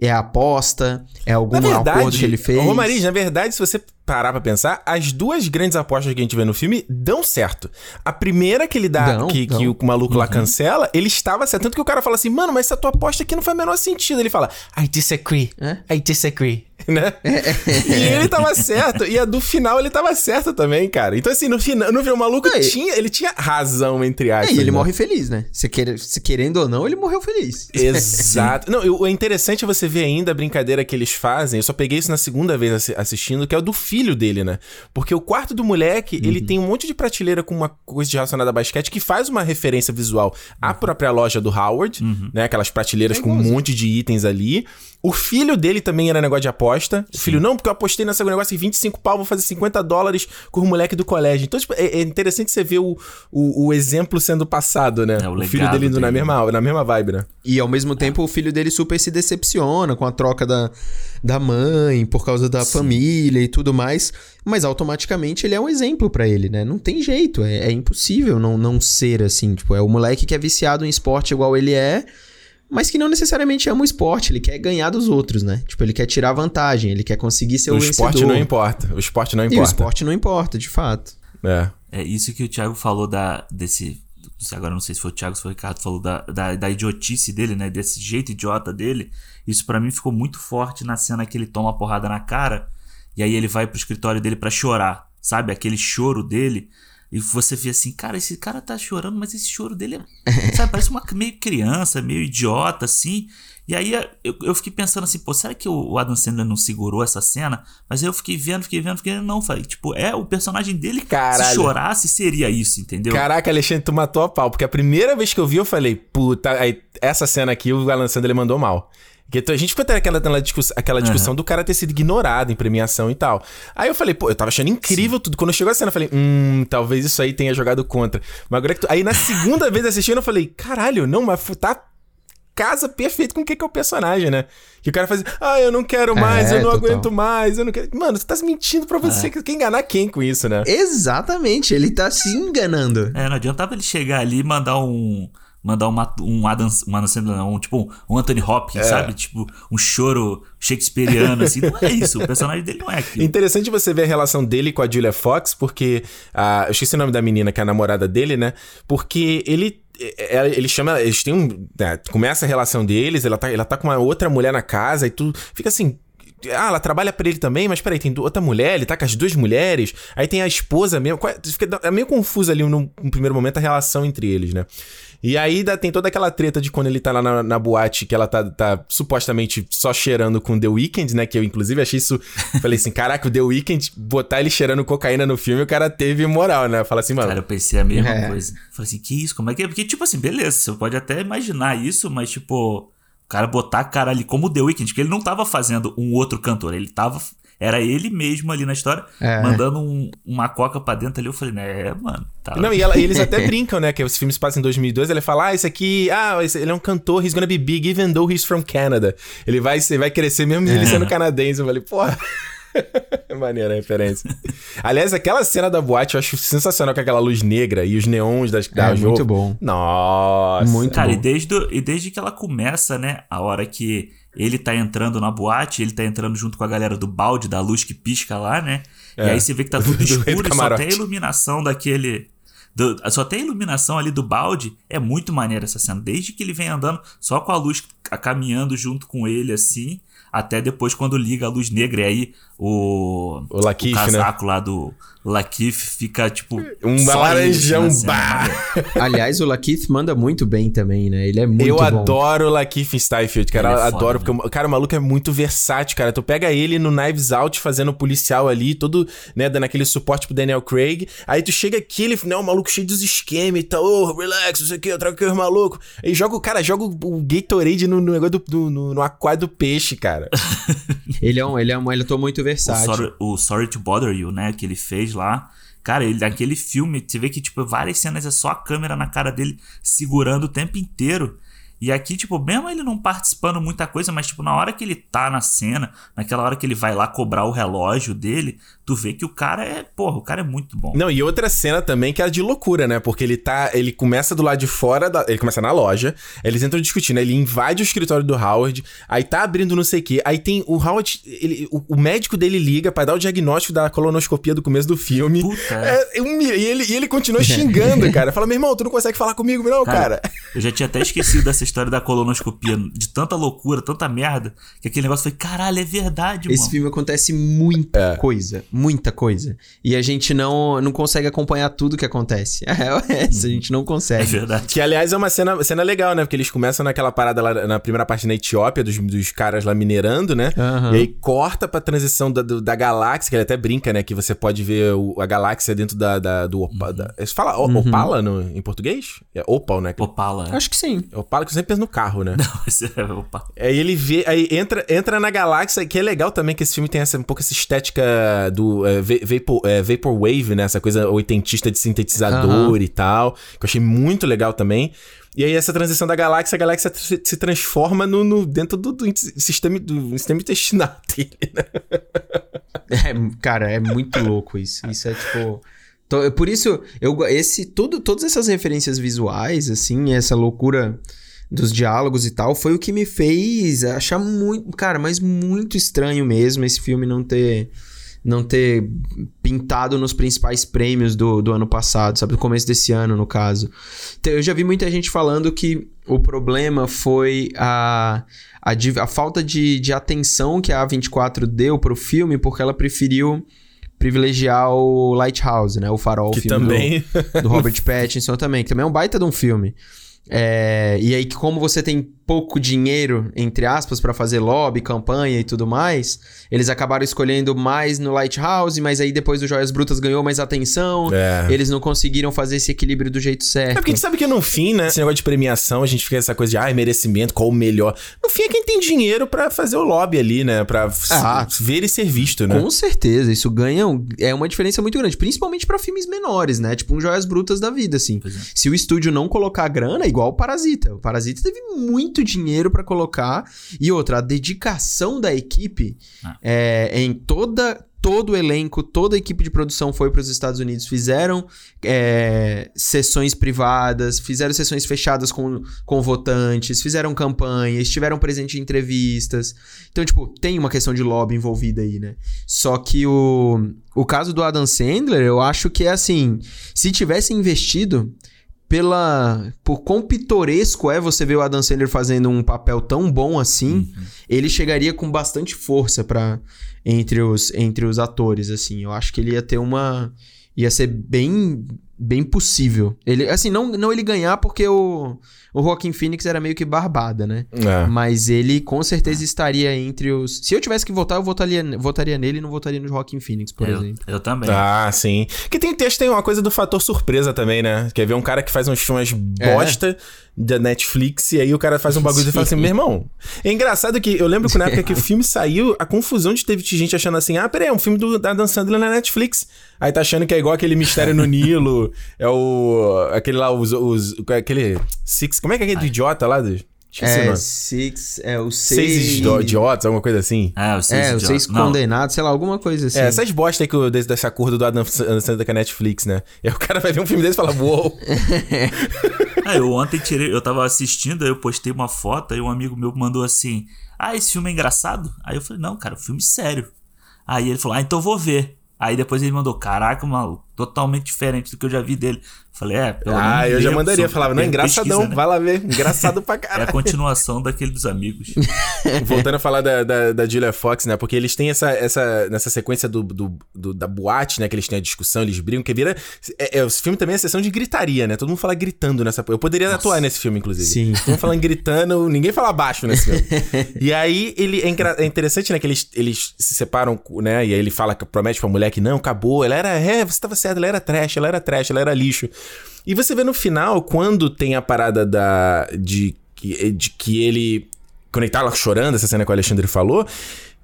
É a aposta, é algum verdade, acordo que ele fez. Romariz, na verdade, se você parar pra pensar, as duas grandes apostas que a gente vê no filme dão certo. A primeira que ele dá, que, que, o maluco uhum. lá cancela, ele estava certo. Tanto que o cara fala assim, mano, mas essa tua aposta aqui não faz o menor sentido. Ele fala, I disagree. É? I disagree. Né? É, é. e ele tava certo. E a do final ele tava certo também, cara. Então, assim, no final, no final o maluco tinha, ele tinha razão, entre aspas. e ele né? morre feliz, né? Se, quer, se querendo ou não, ele morreu feliz. Exato. não, o interessante é você ver ainda a brincadeira que eles fazem. Eu só peguei isso na segunda vez assistindo, que é o do filho dele, né? Porque o quarto do moleque, uhum. ele tem um monte de prateleira com uma coisa relacionada a basquete que faz uma referência visual à uhum. própria loja do Howard, uhum. né? Aquelas prateleiras é com um monte de itens ali. O filho dele também era negócio de aposta. Sim. O filho, não, porque eu apostei nesse negócio em 25 pau, vou fazer 50 dólares com o moleque do colégio. Então, tipo, é, é interessante você ver o, o, o, exemplo sendo passado, né? É, o, o filho dele indo na mesma, na mesma vibe, né? E ao mesmo tempo o filho dele super se decepciona com a troca da, da mãe, por causa da Sim. família e tudo mais. Mas automaticamente ele é um exemplo para ele, né? Não tem jeito, é, é impossível não, não ser assim. Tipo, é o moleque que é viciado em esporte igual ele é mas que não necessariamente ama o esporte, ele quer ganhar dos outros, né? Tipo, ele quer tirar vantagem, ele quer conseguir ser o, o vencedor. O esporte não importa, o esporte não importa. E o esporte não importa, de fato. É. É isso que o Thiago falou da, desse... Agora não sei se foi o Thiago ou se foi o Ricardo, falou da, da, da idiotice dele, né? Desse jeito idiota dele. Isso para mim ficou muito forte na cena que ele toma a porrada na cara e aí ele vai pro escritório dele para chorar, sabe? Aquele choro dele e você vê assim, cara, esse cara tá chorando, mas esse choro dele é. sabe, parece uma meio criança, meio idiota, assim. E aí eu, eu fiquei pensando assim, pô, será que o Adam Sandler não segurou essa cena? Mas aí eu fiquei vendo, fiquei vendo, fiquei vendo, não, falei, tipo, é o personagem dele Caralho. se chorasse seria isso, entendeu? Caraca, Alexandre, tu matou a pau, porque a primeira vez que eu vi eu falei, puta, aí, essa cena aqui o Adam Sandler mandou mal. Que a gente ficou tendo aquela, aquela, discussão, aquela discussão uhum. do cara ter sido ignorado em premiação e tal. Aí eu falei, pô, eu tava achando incrível Sim. tudo. Quando chegou a cena, eu falei, hum, talvez isso aí tenha jogado contra. Mas agora que tu... Aí na segunda vez assistindo, eu falei, caralho, não, mas tá casa perfeito com o que, que é o personagem, né? Que o cara faz, ah, eu não quero mais, é, eu não total. aguento mais, eu não quero. Mano, você tá mentindo pra você. É. Quer enganar quem com isso, né? Exatamente, ele tá se enganando. É, não adiantava ele chegar ali e mandar um mandar uma, um Adam, um Adam Sandler, um, tipo um Anthony Hopkins, é. sabe? Tipo, um choro shakespeariano, assim. Não é isso, o personagem dele não é aquilo. Interessante você ver a relação dele com a Julia Fox, porque... A, eu esqueci o nome da menina, que é a namorada dele, né? Porque ele é, é, ele chama. Eles têm um. Né, começa a relação deles, ela tá, ela tá com uma outra mulher na casa e tu fica assim. Ah, ela trabalha para ele também, mas peraí, tem outra mulher, ele tá com as duas mulheres, aí tem a esposa mesmo. Fica, é meio confuso ali no, no primeiro momento a relação entre eles, né? E aí tem toda aquela treta de quando ele tá lá na, na boate, que ela tá, tá, supostamente só cheirando com The Weeknd, né? Que eu, inclusive, achei isso. falei assim: caraca, o The Weeknd, botar ele cheirando cocaína no filme, o cara teve moral, né? Fala assim, mano. Cara, eu pensei a mesma é. coisa. Falei assim: que isso? Como é que é? Porque, tipo assim, beleza, você pode até imaginar isso, mas, tipo, o cara botar a cara ali como The Weeknd, que ele não tava fazendo um outro cantor, ele tava era ele mesmo ali na história, é. mandando um, uma coca pra dentro ali. Eu falei, né, mano. Tá Não, e, ela, e, eles até brincam, né? Que os filmes passam em 2002. Ele fala, ah, esse aqui, ah, esse, ele é um cantor, he's gonna be big even though he's from Canada. Ele vai, ele vai crescer mesmo é. ele sendo canadense. Eu falei, porra. Maneira a referência. Aliás, aquela cena da boate eu acho sensacional com aquela luz negra e os neons das, da é, Muito bom. Nossa. Muito Cara, bom. E, desde, e desde que ela começa, né? A hora que ele tá entrando na boate, ele tá entrando junto com a galera do balde, da luz que pisca lá, né? É. E aí você vê que tá tudo escuro e só tem a iluminação daquele. Do, só tem a iluminação ali do balde. É muito maneiro essa cena. Desde que ele vem andando, só com a luz caminhando junto com ele, assim. Até depois quando liga a luz negra. E aí o, o, Lakeith, o né? casaco né? lá do Lakeith fica tipo. Um laranjão bar. Aliás, o Lakeith manda muito bem também, né? Ele é muito Eu bom. adoro o Lakeith Steinfeld, cara. Eu é adoro, foda, porque, cara, o maluco é muito versátil, cara. Tu pega ele no Knives Out fazendo policial ali, todo, né, dando aquele suporte pro Daniel Craig. Aí tu chega aqui, ele, né, o maluco cheio dos esquemas e tal. Oh, relax, isso aqui, eu trago aqui os malucos. Aí joga o cara, joga o Gatorade no, no negócio do, do no, no, aquário do peixe, cara. ele é um, ele é um, ele é muito versátil. O Sorry, o Sorry to Bother You, né, que ele fez lá. Cara, ele daquele filme, você vê que, tipo, várias cenas é só a câmera na cara dele segurando o tempo inteiro. E aqui, tipo, mesmo ele não participando muita coisa, mas, tipo, na hora que ele tá na cena, naquela hora que ele vai lá cobrar o relógio dele, tu vê que o cara é, porra, o cara é muito bom. Não, e outra cena também que é de loucura, né? Porque ele tá, ele começa do lado de fora, da, ele começa na loja, eles entram discutindo, ele invade o escritório do Howard, aí tá abrindo não sei o quê, aí tem o Howard, ele, o, o, médico dele liga para dar o diagnóstico da colonoscopia do começo do filme. Puta. É, um, e, ele, e ele continua xingando, cara. Fala, meu irmão, tu não consegue falar comigo, não, cara. cara. Eu já tinha até esquecido dessa história da colonoscopia, de tanta loucura, tanta merda, que aquele negócio foi, caralho, é verdade, Esse mano. filme acontece muita é. coisa muita coisa. E a gente não, não consegue acompanhar tudo que acontece. É essa, a gente não consegue. É verdade. Que, aliás, é uma cena, cena legal, né? Porque eles começam naquela parada lá na primeira parte na Etiópia, dos, dos caras lá minerando, né? Uhum. E aí corta pra transição da, da galáxia, que ele até brinca, né? Que você pode ver o, a galáxia dentro da, da do Opala. Uhum. Fala uhum. Opala no, em português? É Opal, né? Opala. Acho que sim. Opala que sempre pensa no carro, né? Não, esse é Opala. Aí ele vê, aí entra, entra na galáxia, que é legal também que esse filme tem essa, um pouco essa estética do é, Vapor, é, Vaporwave, né? Essa coisa oitentista de sintetizador uhum. e tal. Que eu achei muito legal também. E aí, essa transição da galáxia, a galáxia se transforma no, no dentro do, do, sistema, do sistema intestinal dele, né? É, cara, é muito louco isso. Isso é tipo. Por isso, eu, esse, tudo, todas essas referências visuais, assim, essa loucura dos diálogos e tal, foi o que me fez achar muito. Cara, mas muito estranho mesmo esse filme não ter não ter pintado nos principais prêmios do, do ano passado, sabe? Do começo desse ano, no caso. Eu já vi muita gente falando que o problema foi a, a, a falta de, de atenção que a A24 deu pro filme, porque ela preferiu privilegiar o Lighthouse, né? O farol, que filme também... do, do Robert Pattinson também, que também é um baita de um filme. É, e aí, como você tem pouco dinheiro, entre aspas, para fazer lobby, campanha e tudo mais, eles acabaram escolhendo mais no Lighthouse, mas aí depois o Joias Brutas ganhou mais atenção. É. Eles não conseguiram fazer esse equilíbrio do jeito certo. É porque a gente sabe que no fim, né? Esse negócio de premiação, a gente fica essa coisa de, ai, merecimento, qual o melhor. No fim é quem tem dinheiro pra fazer o lobby ali, né? Pra Ah. ver e ser visto, né? Com certeza, isso ganha. um- É uma diferença muito grande, principalmente pra filmes menores, né? Tipo um Joias Brutas da vida, assim. É. Se o estúdio não colocar grana, é igual o Parasita. O Parasita teve muito dinheiro pra colocar. E outra, a dedicação da equipe Ah. é, em toda. Todo o elenco, toda a equipe de produção foi para os Estados Unidos, fizeram é, sessões privadas, fizeram sessões fechadas com, com votantes, fizeram campanha, estiveram presentes em entrevistas. Então, tipo, tem uma questão de lobby envolvida aí, né? Só que o, o caso do Adam Sandler, eu acho que é assim: se tivesse investido pela. Por quão pitoresco é você ver o Adam Sandler fazendo um papel tão bom assim, ele chegaria com bastante força para entre os, entre os atores, assim. Eu acho que ele ia ter uma. ia ser bem. Bem possível. Ele, assim, não, não ele ganhar porque o. O Joaquin Phoenix era meio que barbada, né? É. Mas ele com certeza estaria entre os. Se eu tivesse que votar, eu votaria, votaria nele e não votaria no Joaquin Phoenix, por eu, exemplo. eu também. Ah, sim. Que tem texto, tem uma coisa do fator surpresa também, né? Quer ver um cara que faz uns filmes É. da Netflix e aí o cara faz um bagulho e fala assim, meu irmão. É engraçado que eu lembro que na época que o filme saiu, a confusão de teve gente achando assim, ah, peraí, é um filme do da Dan Sandler na Netflix. Aí tá achando que é igual aquele Mistério no Nilo, é o. aquele lá, os. os aquele. Six. Como é que é aquele do idiota lá? Do, É, six, é o Seis seis. idio- idiotas, alguma coisa assim. É, os seis, É, os idiotas. seis condenados, sei lá, alguma coisa assim. É, essas bosta aí que o, desse, desse acordo do Adam Sandler com a Netflix, né? E aí o cara vai ver um filme desse e fala, uou. Ah, eu ontem tirei, eu tava assistindo, aí eu postei uma foto, aí um amigo meu mandou assim: Ah, esse filme é engraçado? Aí eu falei, não, cara, o filme é sério. Aí ele falou, ah, então eu vou ver. Aí depois ele mandou, caraca, maluco, totalmente diferente do que eu já vi dele. Falei, é, pelo Ah, menos eu já mandaria. Falava, não, engraçadão, pesquisa, né? vai lá ver. Engraçado pra É a caralho. continuação daquele dos amigos. Voltando a falar da, da, da Julia Fox, né? Porque eles têm essa, essa nessa sequência do, do, do- da boate, né? Que eles têm a discussão, eles brigam, que vira. É, é, o filme também é sessão de gritaria, né? Todo mundo fala gritando nessa. Eu poderia atuar nesse filme, inclusive. Sim. Todo mundo falando gritando, ninguém fala baixo nesse filme. e aí, ele é, engra- é interessante, né? Que eles, eles se separam, né? E aí ele fala, promete pra mulher que não, acabou. Ela era. É, você tava ela era trash, ela era trash, ela era lixo. E você vê no final, quando tem a parada da. de, de que ele. Quando ele tá chorando, essa cena que o Alexandre falou.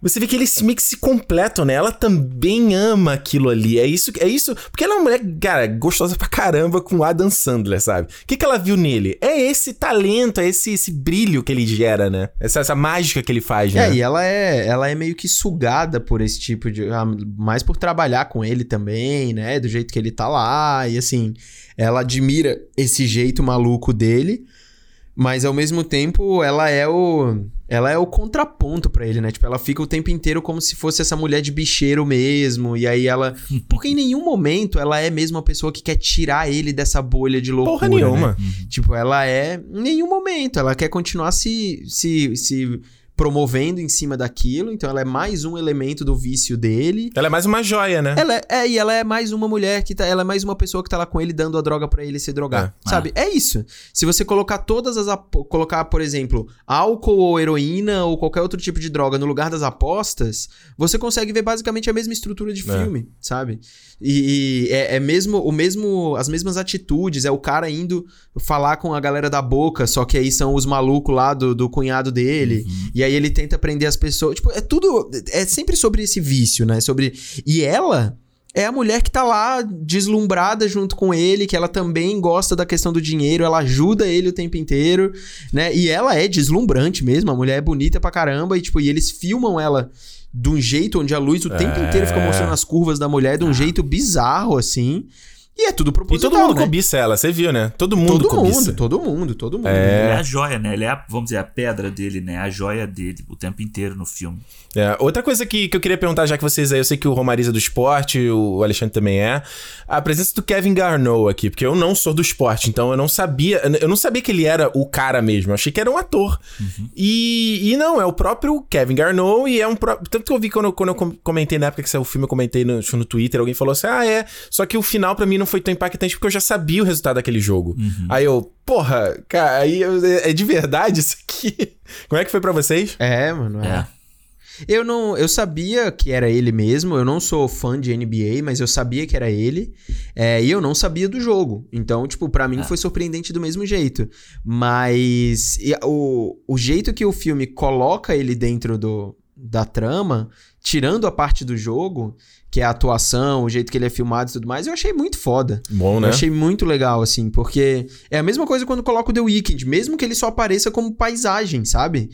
Você vê que eles meio que se completam, né? Ela também ama aquilo ali. É isso, é isso. Porque ela é uma mulher, cara, gostosa pra caramba com o Adam Sandler, sabe? O que, que ela viu nele? É esse talento, é esse, esse brilho que ele gera, né? Essa, essa mágica que ele faz, né? É, e ela é, ela é meio que sugada por esse tipo de. ah, Mais por trabalhar com ele também, né? Do jeito que ele tá lá. E assim, ela admira esse jeito maluco dele. Mas ao mesmo tempo, ela é o. Ela é o contraponto pra ele, né? Tipo, ela fica o tempo inteiro como se fosse essa mulher de bicheiro mesmo. E aí ela. Porque em nenhum momento ela é mesmo a pessoa que quer tirar ele dessa bolha de loucura. Porra né? nenhuma. Tipo, ela é. Em nenhum momento. Ela quer continuar se, se, se promovendo em cima daquilo. Então ela é mais um elemento do vício dele. Ela é mais uma joia, né? Ela é, é, e ela é mais uma mulher que tá. Ela é mais uma pessoa que tá lá com ele dando a droga pra ele se drogar. É. sabe? É isso. Se você colocar todas as. Colocar, por exemplo, álcool ou heroína ou qualquer outro tipo de droga no lugar das apostas, você consegue ver basicamente a mesma estrutura de É. filme, sabe? E, e é, é mesmo o mesmo as mesmas atitudes, é o cara indo falar com a galera da boca, só que aí são os malucos lá do, do cunhado dele, e aí ele tenta prender as pessoas, tipo, é tudo é sempre sobre esse vício, né? Sobre e ela é a mulher que tá lá deslumbrada junto com ele, que ela também gosta da questão do dinheiro, ela ajuda ele o tempo inteiro, né? E ela é deslumbrante mesmo, a mulher é bonita pra caramba e tipo, e eles filmam ela de um jeito onde a luz o tempo É. inteiro fica mostrando as curvas da mulher de um jeito bizarro assim. E é tudo E proposital, todo mundo né? cobiça ela, você viu, né? Todo mundo Todo cobiça. mundo, todo mundo, todo mundo. Ele É. é a joia, né? Ele é, a, vamos dizer, a pedra dele, né? A joia dele o tempo inteiro no filme. É, outra coisa que, que eu queria perguntar, já que vocês aí, eu sei que o Romariza é do esporte, o Alexandre também é, a presença do Kevin Garneau aqui, porque eu não sou do esporte, então eu não sabia, eu não sabia que ele era o cara mesmo, eu achei que era um ator. E, e não, é o próprio Kevin Garneau e é um próprio, tanto que eu vi quando, eu- quando eu com- comentei na época que saiu o filme, eu comentei no, no Twitter, alguém falou assim, ah é, só que o final pra mim não foi tão impactante porque eu já sabia o resultado daquele jogo. Uhum. Aí eu, porra, cara, aí eu, é de verdade isso aqui. Como é que foi para vocês? É, mano. É. É. Eu não, eu sabia que era ele mesmo. Eu não sou fã de NBA, mas eu sabia que era ele. É, e eu não sabia do jogo. Então, tipo, pra mim É. foi surpreendente do mesmo jeito. Mas e o, o jeito que o filme coloca ele dentro do, da trama, tirando a parte do jogo, que é a atuação, o jeito que ele é filmado e tudo mais, eu achei muito foda. Bom, né? Eu achei muito legal, assim, porque é a mesma coisa quando coloca o The Weeknd, mesmo que ele só apareça como paisagem, sabe?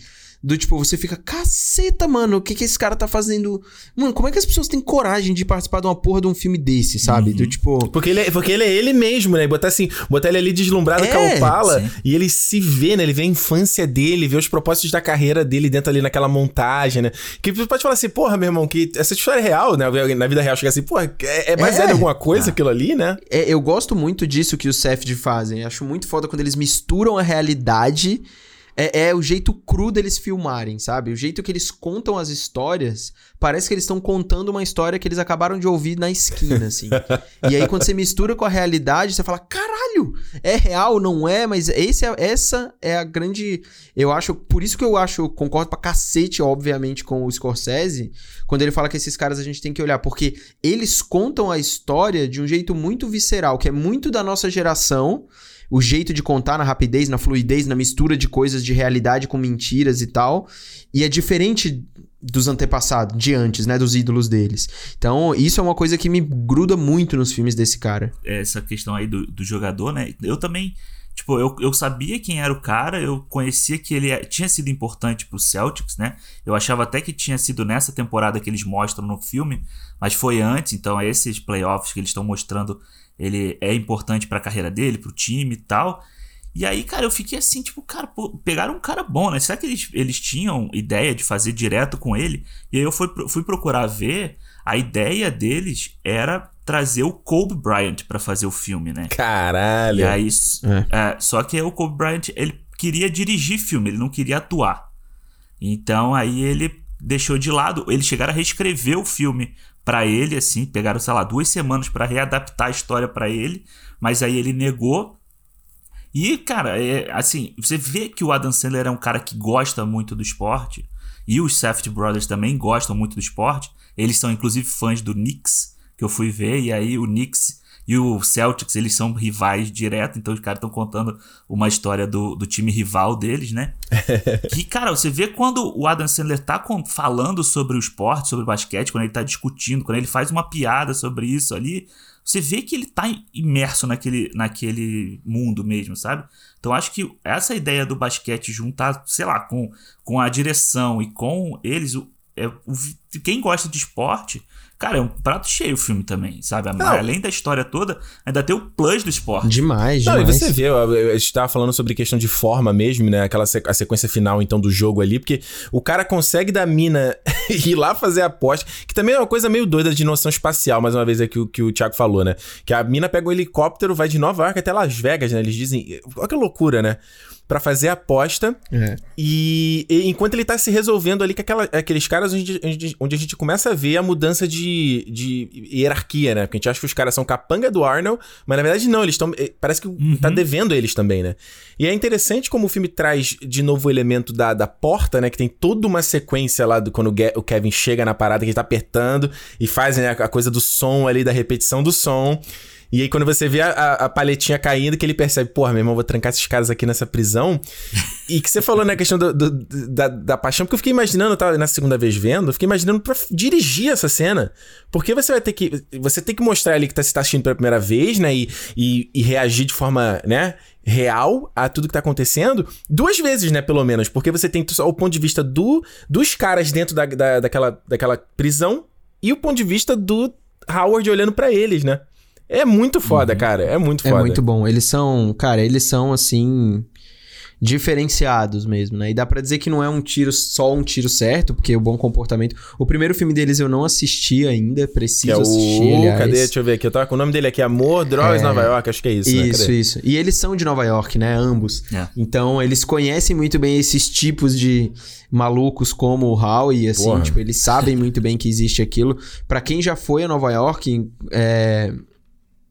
Do tipo, você fica, caceta, mano, o que que esse cara tá fazendo? Mano, como é que as pessoas têm coragem de participar de uma porra de um filme desse, sabe? Do tipo. Porque ele, é, porque ele é ele mesmo, né? Botar assim, botar ele ali deslumbrado É, com a Opala sim. e ele se vê, né? Ele vê a infância dele, vê os propósitos da carreira dele dentro ali naquela montagem, né? Que você pode falar assim, porra, meu irmão, que essa história é real, né? Na vida real, chega assim, porra, é, é baseado É. em alguma coisa aquilo ali, né? É, eu gosto muito disso que os Safed fazem. Acho muito foda quando eles misturam a realidade. É, é o jeito cru deles filmarem, sabe? O jeito que eles contam as histórias. Parece que eles estão contando uma história que eles acabaram de ouvir na esquina, assim. e aí, quando você mistura com a realidade, você fala: caralho, é real, não é? Mas esse é- essa é a grande. Eu acho. Por isso que eu acho, eu concordo pra cacete, obviamente, com o Scorsese, quando ele fala que esses caras a gente tem que olhar. Porque eles contam a história de um jeito muito visceral, que é muito da nossa geração. O jeito de contar na rapidez, na fluidez, na mistura de coisas de realidade com mentiras e tal. E é diferente dos antepassados, de antes, né? Dos ídolos deles. Então, isso é uma coisa que me gruda muito nos filmes desse cara. essa questão aí do, do jogador, né? Eu também, tipo, eu, eu sabia quem era o cara, eu conhecia que ele é- tinha sido importante pro Celtics, né? Eu achava até que tinha sido nessa temporada que eles mostram no filme, mas foi antes, então esses playoffs que eles estão mostrando, ele é importante pra carreira dele, pro time e tal. E aí, cara, eu fiquei assim, tipo, cara, pô, pegaram um cara bom, né? Será que eles, eles tinham ideia de fazer direto com ele? E aí eu fui, fui procurar ver, a ideia deles era trazer o Kobe Bryant pra fazer o filme, né? Caralho. E aí, s- é, só que o Kobe Bryant, ele queria dirigir filme, ele não queria atuar. Então aí ele deixou de lado, eles chegaram a reescrever o filme pra ele, assim, pegaram, sei lá, duas semanas pra readaptar a história pra ele, mas aí ele negou. E, cara, é, assim, você vê que o Adam Sandler é um cara que gosta muito do esporte, e os Safety Brothers também gostam muito do esporte. Eles são, inclusive, fãs do Knicks, que eu fui ver, e aí o Knicks e o Celtics, eles são rivais direto, então os caras estão contando uma história do, do time rival deles, né? que, cara, você vê quando o Adam Sandler tá com- falando sobre o esporte, sobre o basquete, quando ele tá discutindo, quando ele faz uma piada sobre isso ali, você vê que ele tá imerso naquele, naquele mundo mesmo, sabe? Então acho que essa ideia do basquete juntar, sei lá, com, com a direção e com eles, é, quem gosta de esporte, cara, é um prato cheio o filme também, sabe? Não. Além da história toda, ainda tem o plus do esporte. Demais, Não, e você vê, a gente tava falando sobre questão de forma mesmo, né? Aquela sequ- a sequência final, então, do jogo ali, porque o cara consegue da mina ir lá fazer a aposta, que também é uma coisa meio doida de noção espacial, mais uma vez é que, o- que o Thiago falou, né? Que a mina pega um helicóptero, vai de Nova York até Las Vegas, né? Eles dizem. Olha que loucura, né? Pra fazer a aposta. É. E, e enquanto ele tá se resolvendo ali com aquela- aqueles caras onde, onde- onde a gente começa a ver a mudança de, de hierarquia, né? Porque a gente acha que os caras são capanga do Arnold, mas na verdade não, eles estão. Parece que tá devendo eles também, né? E é interessante como o filme traz de novo o elemento da, da porta, né? Que tem toda uma sequência lá do quando o, Kevin chega na parada que ele tá apertando e faz né, a coisa do som ali, da repetição do som. E aí, quando você vê a, a, a palhetinha caindo, que ele percebe, porra, meu irmão, vou trancar esses caras aqui nessa prisão. E que você falou na questão do- do- da, da paixão, porque eu fiquei imaginando, eu tava na segunda vez vendo, eu fiquei imaginando pra dirigir essa cena. Porque você vai ter que. Você tem que mostrar ali que tá, você tá assistindo pela primeira vez, né? E, e, e reagir de forma, né? Real a tudo que tá acontecendo. Duas vezes, né? Pelo menos. Porque você tem só o ponto de vista do, dos caras dentro da, da, daquela, daquela prisão e o ponto de vista do Howard olhando pra eles, né? É muito foda, cara. É muito É foda. muito bom. Eles são, cara, eles são assim diferenciados mesmo, né? E dá pra dizer que não é um tiro só um tiro certo, porque o bom comportamento. O primeiro filme deles eu não assisti ainda, preciso Que é o. assistir, aliás. Cadê? Deixa eu ver aqui. Eu tava com o nome dele aqui. Amor, Drogas, É. Nova York. Acho que é isso, né? Isso, Cadê? isso. E eles são de Nova York, né? Ambos. É. Então, eles conhecem muito bem esses tipos de malucos como o Howie, assim, Porra. tipo, eles sabem muito bem que existe aquilo. Pra quem já foi a Nova York, é,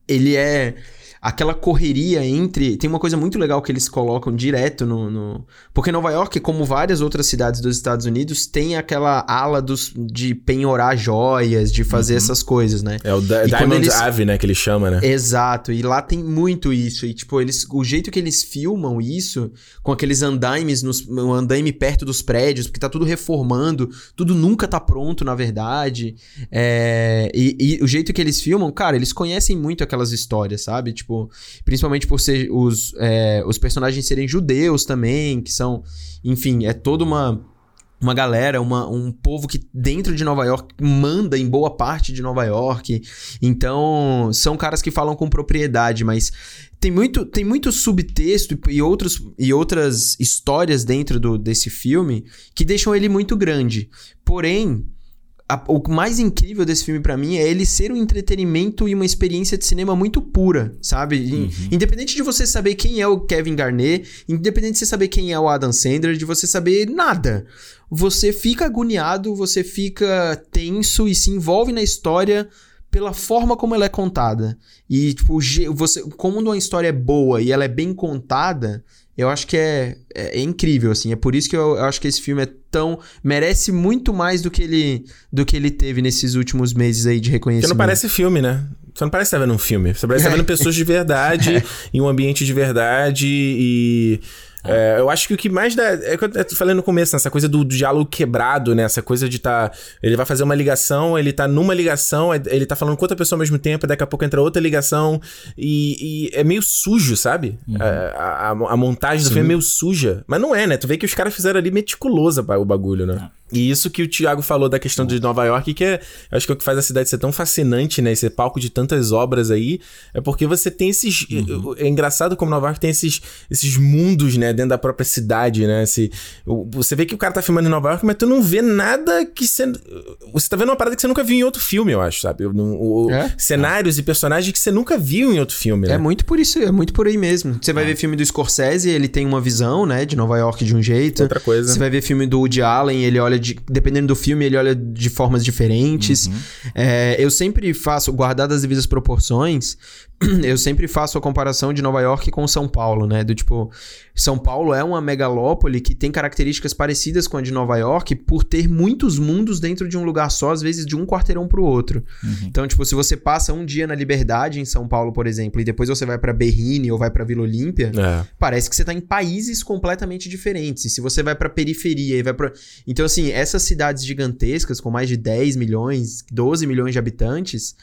ele é aquela correria entre. Tem uma coisa muito legal que eles colocam direto no. no... Porque Nova York, como várias outras cidades dos Estados Unidos, tem aquela ala dos, de penhorar joias, de fazer uhum. essas coisas, né? É o da Diamond eles... Ave, né? Que ele chama, né? Exato. E lá tem muito isso. E, tipo, eles, o jeito que eles filmam isso, com aqueles andaimes, nos, um andaime perto dos prédios, porque tá tudo reformando, tudo nunca tá pronto, na verdade. É... E, e o jeito que eles filmam, cara, eles conhecem muito aquelas histórias, sabe? Tipo, Tipo, principalmente por ser os, é, os personagens serem judeus também, que são, enfim, é toda uma uma galera, uma, um povo que dentro de Nova York manda em boa parte de Nova York. Então, são caras que falam com propriedade, mas tem muito, tem muito subtexto e, outros, e outras histórias dentro do, desse filme que deixam ele muito grande. Porém, a, o mais incrível desse filme para mim é ele ser um entretenimento e uma experiência de cinema muito pura, sabe? Uhum. Independente de você saber quem é o Kevin Garnett, independente de você saber quem é o Adam Sandler, de você saber nada. Você fica agoniado, você fica tenso e se envolve na história pela forma como ela é contada. E, tipo, você, como uma história é boa e ela é bem contada, eu acho que é, é, é, incrível, assim. É por isso que eu, eu, acho que esse filme é tão. merece muito mais do que ele do que ele teve nesses últimos meses aí de reconhecimento. Porque não parece filme, né? Você não parece estar vendo um filme. Você parece estar vendo pessoas de verdade, em um ambiente de verdade e. É, eu acho que o que mais dá. É o que eu falei no começo, né? essa coisa do, do, diálogo quebrado, né? Essa coisa de. Tá, ele vai fazer uma ligação, ele tá numa ligação, é, ele tá falando com outra pessoa ao mesmo tempo, daqui a pouco entra outra ligação. E, e é meio sujo, sabe? Uhum. É, a, a, a, montagem do Sim. filme é meio suja. Mas não é, né? Tu vê que os caras fizeram ali meticulosa o bagulho, né? É. E isso que o Thiago falou da questão de Nova York, que é, acho que é o que faz a cidade ser tão fascinante, né? Esse palco de tantas obras aí, é porque você tem esses. Uhum. É engraçado como Nova York tem esses, esses mundos, né? Dentro da própria cidade, né? Esse, você vê que o cara tá filmando em Nova York, mas tu não vê nada que você. Você tá vendo uma parada que você nunca viu em outro filme, eu acho, sabe? O, é? Cenários é. e personagens que você nunca viu em outro filme, né? É muito por isso, é muito por aí mesmo. Você vai é. ver filme do Scorsese, ele tem uma visão, né? De Nova York de um jeito. Outra coisa. Você vai ver filme do Woody Allen, ele olha de, dependendo do filme, ele olha de formas diferentes. Uhum. É, eu sempre faço, guardadas as devidas proporções, eu sempre faço a comparação de Nova York com São Paulo, né? Do tipo, São Paulo é uma megalópole que tem características parecidas com a de Nova York por ter muitos mundos dentro de um lugar só, às vezes de um quarteirão pro outro. Uhum. Então, tipo, se você passa um dia na Liberdade em São Paulo, por exemplo, e depois você vai para Berrini ou vai para Vila Olímpia, é. parece que você tá em países completamente diferentes. E se você vai para periferia e vai para Então, assim, essas cidades gigantescas com mais de 10 milhões, 12 milhões de habitantes,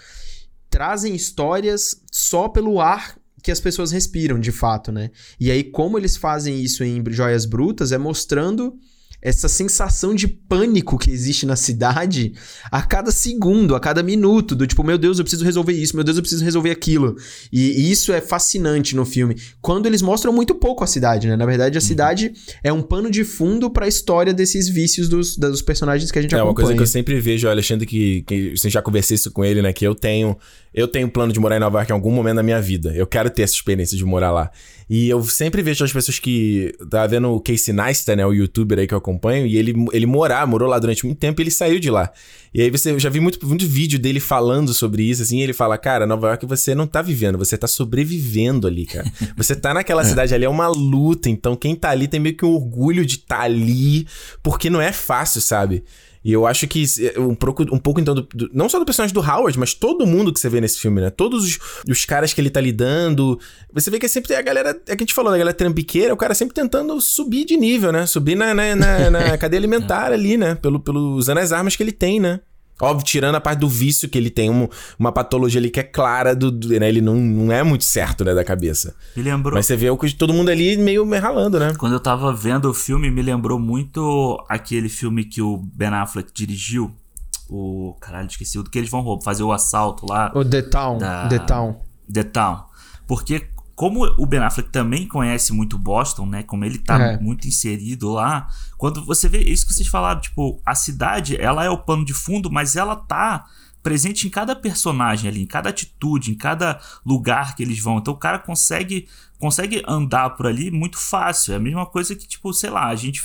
trazem histórias só pelo ar que as pessoas respiram, de fato, né? E aí, como eles fazem isso em Joias Brutas, é mostrando essa sensação de pânico que existe na cidade a cada segundo, a cada minuto, do tipo, meu Deus, eu preciso resolver isso, meu Deus, eu preciso resolver aquilo. E, isso é fascinante no filme. Quando eles mostram muito pouco a cidade, né? Na verdade, a uhum. cidade é um pano de fundo para a história desses vícios dos, dos personagens que a gente é, acompanha. É uma coisa que eu sempre vejo, Alexandre, que, que você já conversei isso com ele, né? Que eu tenho eu tenho plano de morar em Nova York em algum momento da minha vida. Eu quero ter essa experiência de morar lá. E eu sempre vejo as pessoas que. Tá vendo o Casey Neistat, né? O youtuber aí que eu acompanho. E ele, ele morar, morou lá durante muito tempo e ele saiu de lá. E aí você, eu já vi muito, muito vídeo dele falando sobre isso, assim. ele fala, cara, Nova York você não tá vivendo, você tá sobrevivendo ali, cara. Você tá naquela cidade ali, é uma luta. Então quem tá ali tem meio que um orgulho de estar tá ali, porque não é fácil, sabe? E eu acho que é, um pouco, um pouco então, do, do, não só do personagem do Howard, mas todo mundo que você vê nesse filme, né? Todos os, os caras que ele tá lidando. Você vê que é sempre a galera, é que a gente falou, a galera trambiqueira, o cara sempre tentando subir de nível, né? Subir na, na, na, na cadeia alimentar ali, né? Pelo, pelo, usando as armas que ele tem, né? Óbvio, tirando a parte do vício, que ele tem um, uma patologia ali que é clara, do, do né? Ele não, não é muito certo, né, da cabeça. Me lembrou... Mas você vê todo mundo ali meio me ralando, né? Quando eu tava vendo o filme, me lembrou muito aquele filme que o Ben Affleck dirigiu. O... Caralho, esqueci. O que eles vão fazer o assalto lá. O The Town. Da... The Town. The Town. Porque como o Ben Affleck também conhece muito Boston, né? Como ele tá é. muito inserido lá, quando você vê isso que vocês falaram, tipo, a cidade, ela é o pano de fundo, mas ela tá presente em cada personagem ali, em cada atitude, em cada lugar que eles vão. Então o cara consegue consegue andar por ali muito fácil. É a mesma coisa que tipo, sei lá, a gente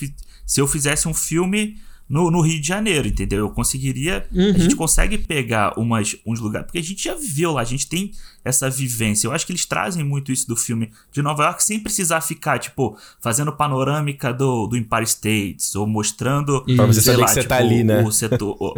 se eu fizesse um filme no, no Rio de Janeiro, entendeu? Eu conseguiria. Uhum. A gente consegue pegar umas, uns lugares. Porque a gente já viveu lá, a gente tem essa vivência. Eu acho que eles trazem muito isso do filme de Nova York sem precisar ficar, tipo, fazendo panorâmica do, do Empire States, ou mostrando. Pra você saber que você tá ali, né? O setor. o,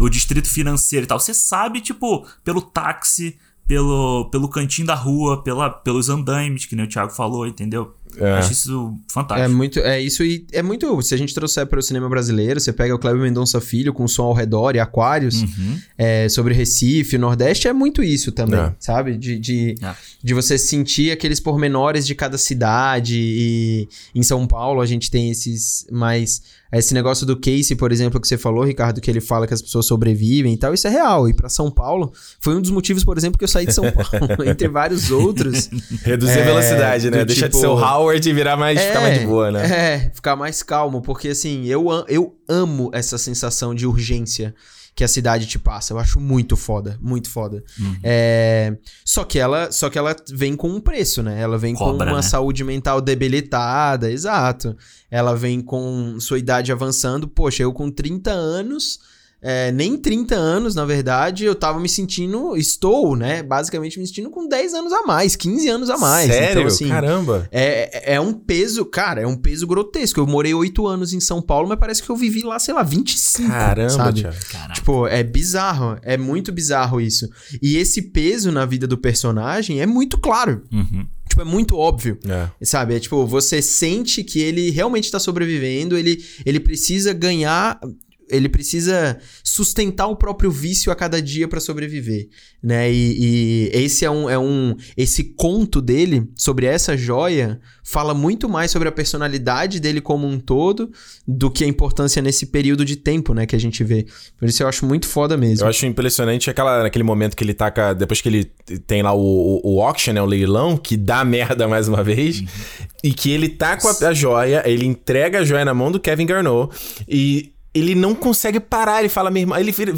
o distrito financeiro e tal. Você sabe, tipo, pelo táxi. Pelo, pelo cantinho da rua, pela, pelos andaimes, que nem o Thiago falou, entendeu? É. Acho isso fantástico. É muito, é isso e é muito, se a gente trouxer para o cinema brasileiro, você pega o Kleber Mendonça Filho com Som ao Redor e Aquários, Uhum. é, sobre Recife, Nordeste, é muito isso também, É. sabe? De, de, É. de você sentir aqueles pormenores de cada cidade e em São Paulo a gente tem esses mais... Esse negócio do Casey, por exemplo, que você falou, Ricardo, que ele fala que as pessoas sobrevivem e tal, isso é real. E para São Paulo, foi um dos motivos, por exemplo, que eu saí de São Paulo, entre vários outros. Reduzir É, a velocidade, né? do Deixa de tipo- ser o Howard e virar mais, ficar mais de boa, né? É, ficar mais calmo, porque assim, eu, eu amo essa sensação de urgência que a cidade te passa. Eu acho muito foda, muito foda. Uhum. É, só que ela, só que ela vem com um preço, né? Ela vem Cobra, com uma né? saúde mental debilitada, exato. Ela vem com sua idade avançando. Poxa, eu com 30 anos, é, nem 30 anos, na verdade, eu tava me sentindo, estou, né? Basicamente me sentindo com 10 anos a mais, 15 anos a mais. Sério? Então, assim, Caramba. é, é um peso, cara, é um peso grotesco. Eu morei oito anos em São Paulo, mas parece que eu vivi lá, sei lá, 25. Caramba, sabe? Caraca. Tipo, é bizarro, é muito bizarro isso. E esse peso na vida do personagem é muito claro. Uhum. Tipo, é muito óbvio. É. Sabe? É tipo, você sente que ele realmente tá sobrevivendo, ele, ele precisa ganhar. Ele precisa sustentar o próprio vício a cada dia pra sobreviver, né? E, e esse é um, é um. Esse conto dele sobre essa joia fala muito mais sobre a personalidade dele como um todo do que a importância nesse período de tempo, né? Que a gente vê. Por isso eu acho muito foda mesmo. Eu acho impressionante aquela, naquele momento que ele taca. Depois que ele tem lá o, o, o auction, né? O leilão, que dá merda mais uma vez. E que ele tá com a, a joia, ele entrega a joia na mão do Kevin Garneau. E. Ele não consegue parar, ele fala, minha irmã. Ele vira-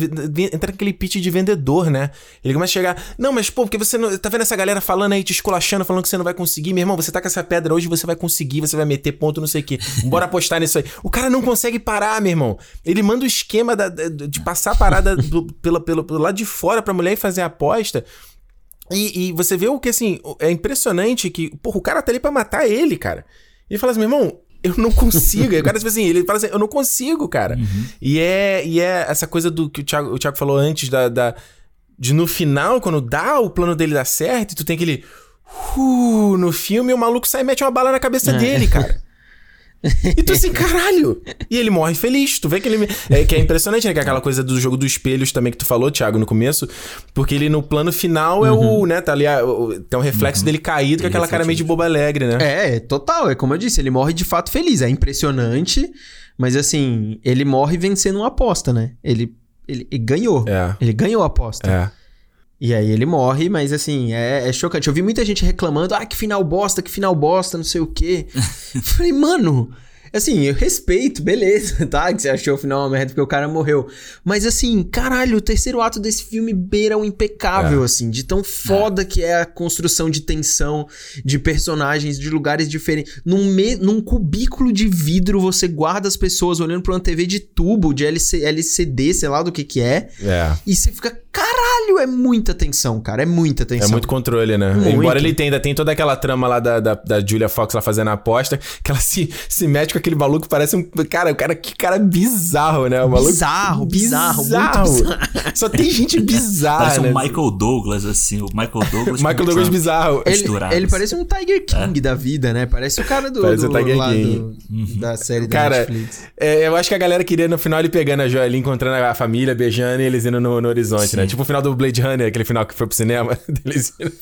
entra naquele pitch de vendedor, né? Ele começa a chegar. Não, mas pô, porque você não. Tá vendo essa galera falando aí, te esculachando, falando que você não vai conseguir. Meu irmão, você tá com essa pedra hoje, você vai conseguir, você vai meter ponto, não sei o quê. Bora apostar nisso aí. O cara não consegue parar, meu irmão. Ele manda o esquema da- de passar a parada do, pelo, pelo lado de fora pra mulher ir fazer a aposta. E, e você vê o que, assim, é impressionante que, porra, o cara tá ali pra matar ele, cara. E ele fala assim, meu irmão, eu não consigo. O cara, tipo assim, ele fala assim, eu não consigo, cara. E, é, e é essa coisa do que o Thiago, o Thiago falou antes, da, da- de no final, quando dá o plano dele dar certo, e tu tem aquele... Uh, no filme, o maluco sai e mete uma bala na cabeça dele, cara. E tu assim, caralho! E ele morre feliz. Tu vê que ele. É, que é impressionante, né? Que é aquela coisa do jogo dos espelhos também que tu falou, Thiago, no começo. Porque ele no plano final é o, né? Tá ali, a- o- tem um reflexo dele caído com Ele aquela cara meio de boba alegre, né? É, total. É como eu disse, ele morre de fato feliz. É impressionante, mas assim, ele morre vencendo uma aposta, né? Ele, ele, ele ganhou. É. Ele ganhou a aposta. É. E aí ele morre, mas assim, é, é chocante. Eu vi muita gente reclamando, ah, que final bosta, que final bosta, não sei o quê. Falei, mano, assim, eu respeito, beleza, tá? Que você achou o final uma merda porque o cara morreu. Mas assim, caralho, o terceiro ato desse filme beira o impecável, assim, de tão foda que é a construção de tensão, de personagens, de lugares diferentes. Num, me, num cubículo de vidro, você guarda as pessoas olhando pra uma TV de tubo, de LC, LCD, sei lá do que que é. É. E você fica, caralho, é muita tensão, cara. É muita É tensão. muito controle, né? Muito. Embora ele tenha, ainda tem toda aquela trama lá da, da, da Julia Fox lá fazendo a aposta, que ela se, se mete com aquele maluco que parece um. Cara, o cara, que cara bizarro, né? O maluco, Bizarro, bizarro, muito bizarro. Só tem gente bizarra. Parece né? um Michael Douglas, assim. O Michael Douglas. Michael Douglas Trump. bizarro. Ele, ele parece um Tiger King da vida, né? Parece o cara do, Parece do, o Tiger lá King. do- da série da Cara, Netflix. é, eu acho que a galera queria no final ele pegando a joia ali, encontrando a família, beijando e eles indo no, no horizonte, né? Tipo o final do Blade Runner, aquele final que foi pro cinema.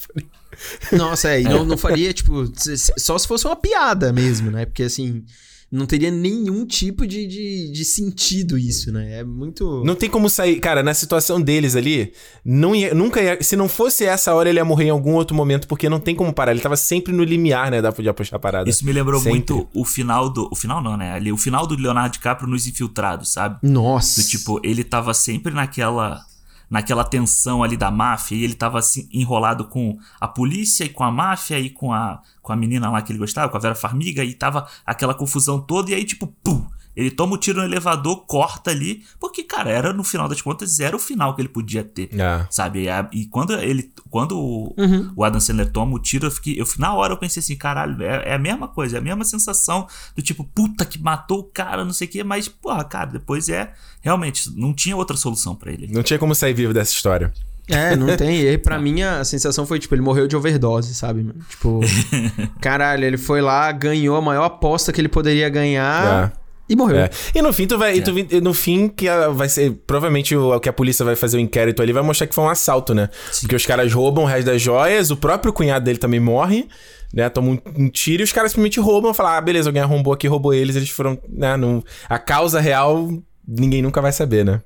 Nossa, é, e não, não faria, tipo, só se fosse uma piada mesmo, né? Porque assim, não teria nenhum tipo de, de, de sentido isso, né? É muito. Não tem como sair. Cara, na situação deles ali, não ia, nunca ia. Se não fosse essa hora, ele ia morrer em algum outro momento, porque não tem como parar. Ele tava sempre no limiar, né? Da de apostar a parada. Isso me lembrou Sempre. muito o final do. O final não, né? Ali, o final do Leonardo DiCaprio nos Infiltrados, sabe? Nossa. Do tipo, ele tava sempre naquela naquela tensão ali da máfia e ele tava assim enrolado com a polícia e com a máfia e com a com a menina lá que ele gostava, com a Vera Farmiga e tava aquela confusão toda e aí tipo, pum, Ele toma o tiro no elevador, corta ali, porque, cara, era no final das contas, era o final que ele podia ter. É. Sabe? E, a- e quando ele. Quando o- o Adam Sandler toma o tiro, eu fiquei. Eu, na hora eu pensei assim, caralho, é, é a mesma coisa, é a mesma sensação do tipo, puta que matou o cara, não sei o quê, mas, porra, cara, depois é. Realmente, não tinha outra solução pra ele. Não tinha como sair vivo dessa história. É, não tem. E pra mim, a sensação foi, tipo, ele morreu de overdose, sabe? Tipo, caralho, ele foi lá, ganhou a maior aposta que ele poderia ganhar e morreu. É. E no fim, tu vai. e tu no fim, que a- vai ser. Provavelmente o, que a polícia vai fazer o inquérito ali vai mostrar que foi um assalto, né? Porque os caras roubam o resto das joias, o próprio cunhado dele também morre, né? Toma um, um tiro e os caras simplesmente roubam falam, ah, beleza, alguém arrombou aqui, roubou eles, eles foram. Né, não- a causa real, ninguém nunca vai saber, né?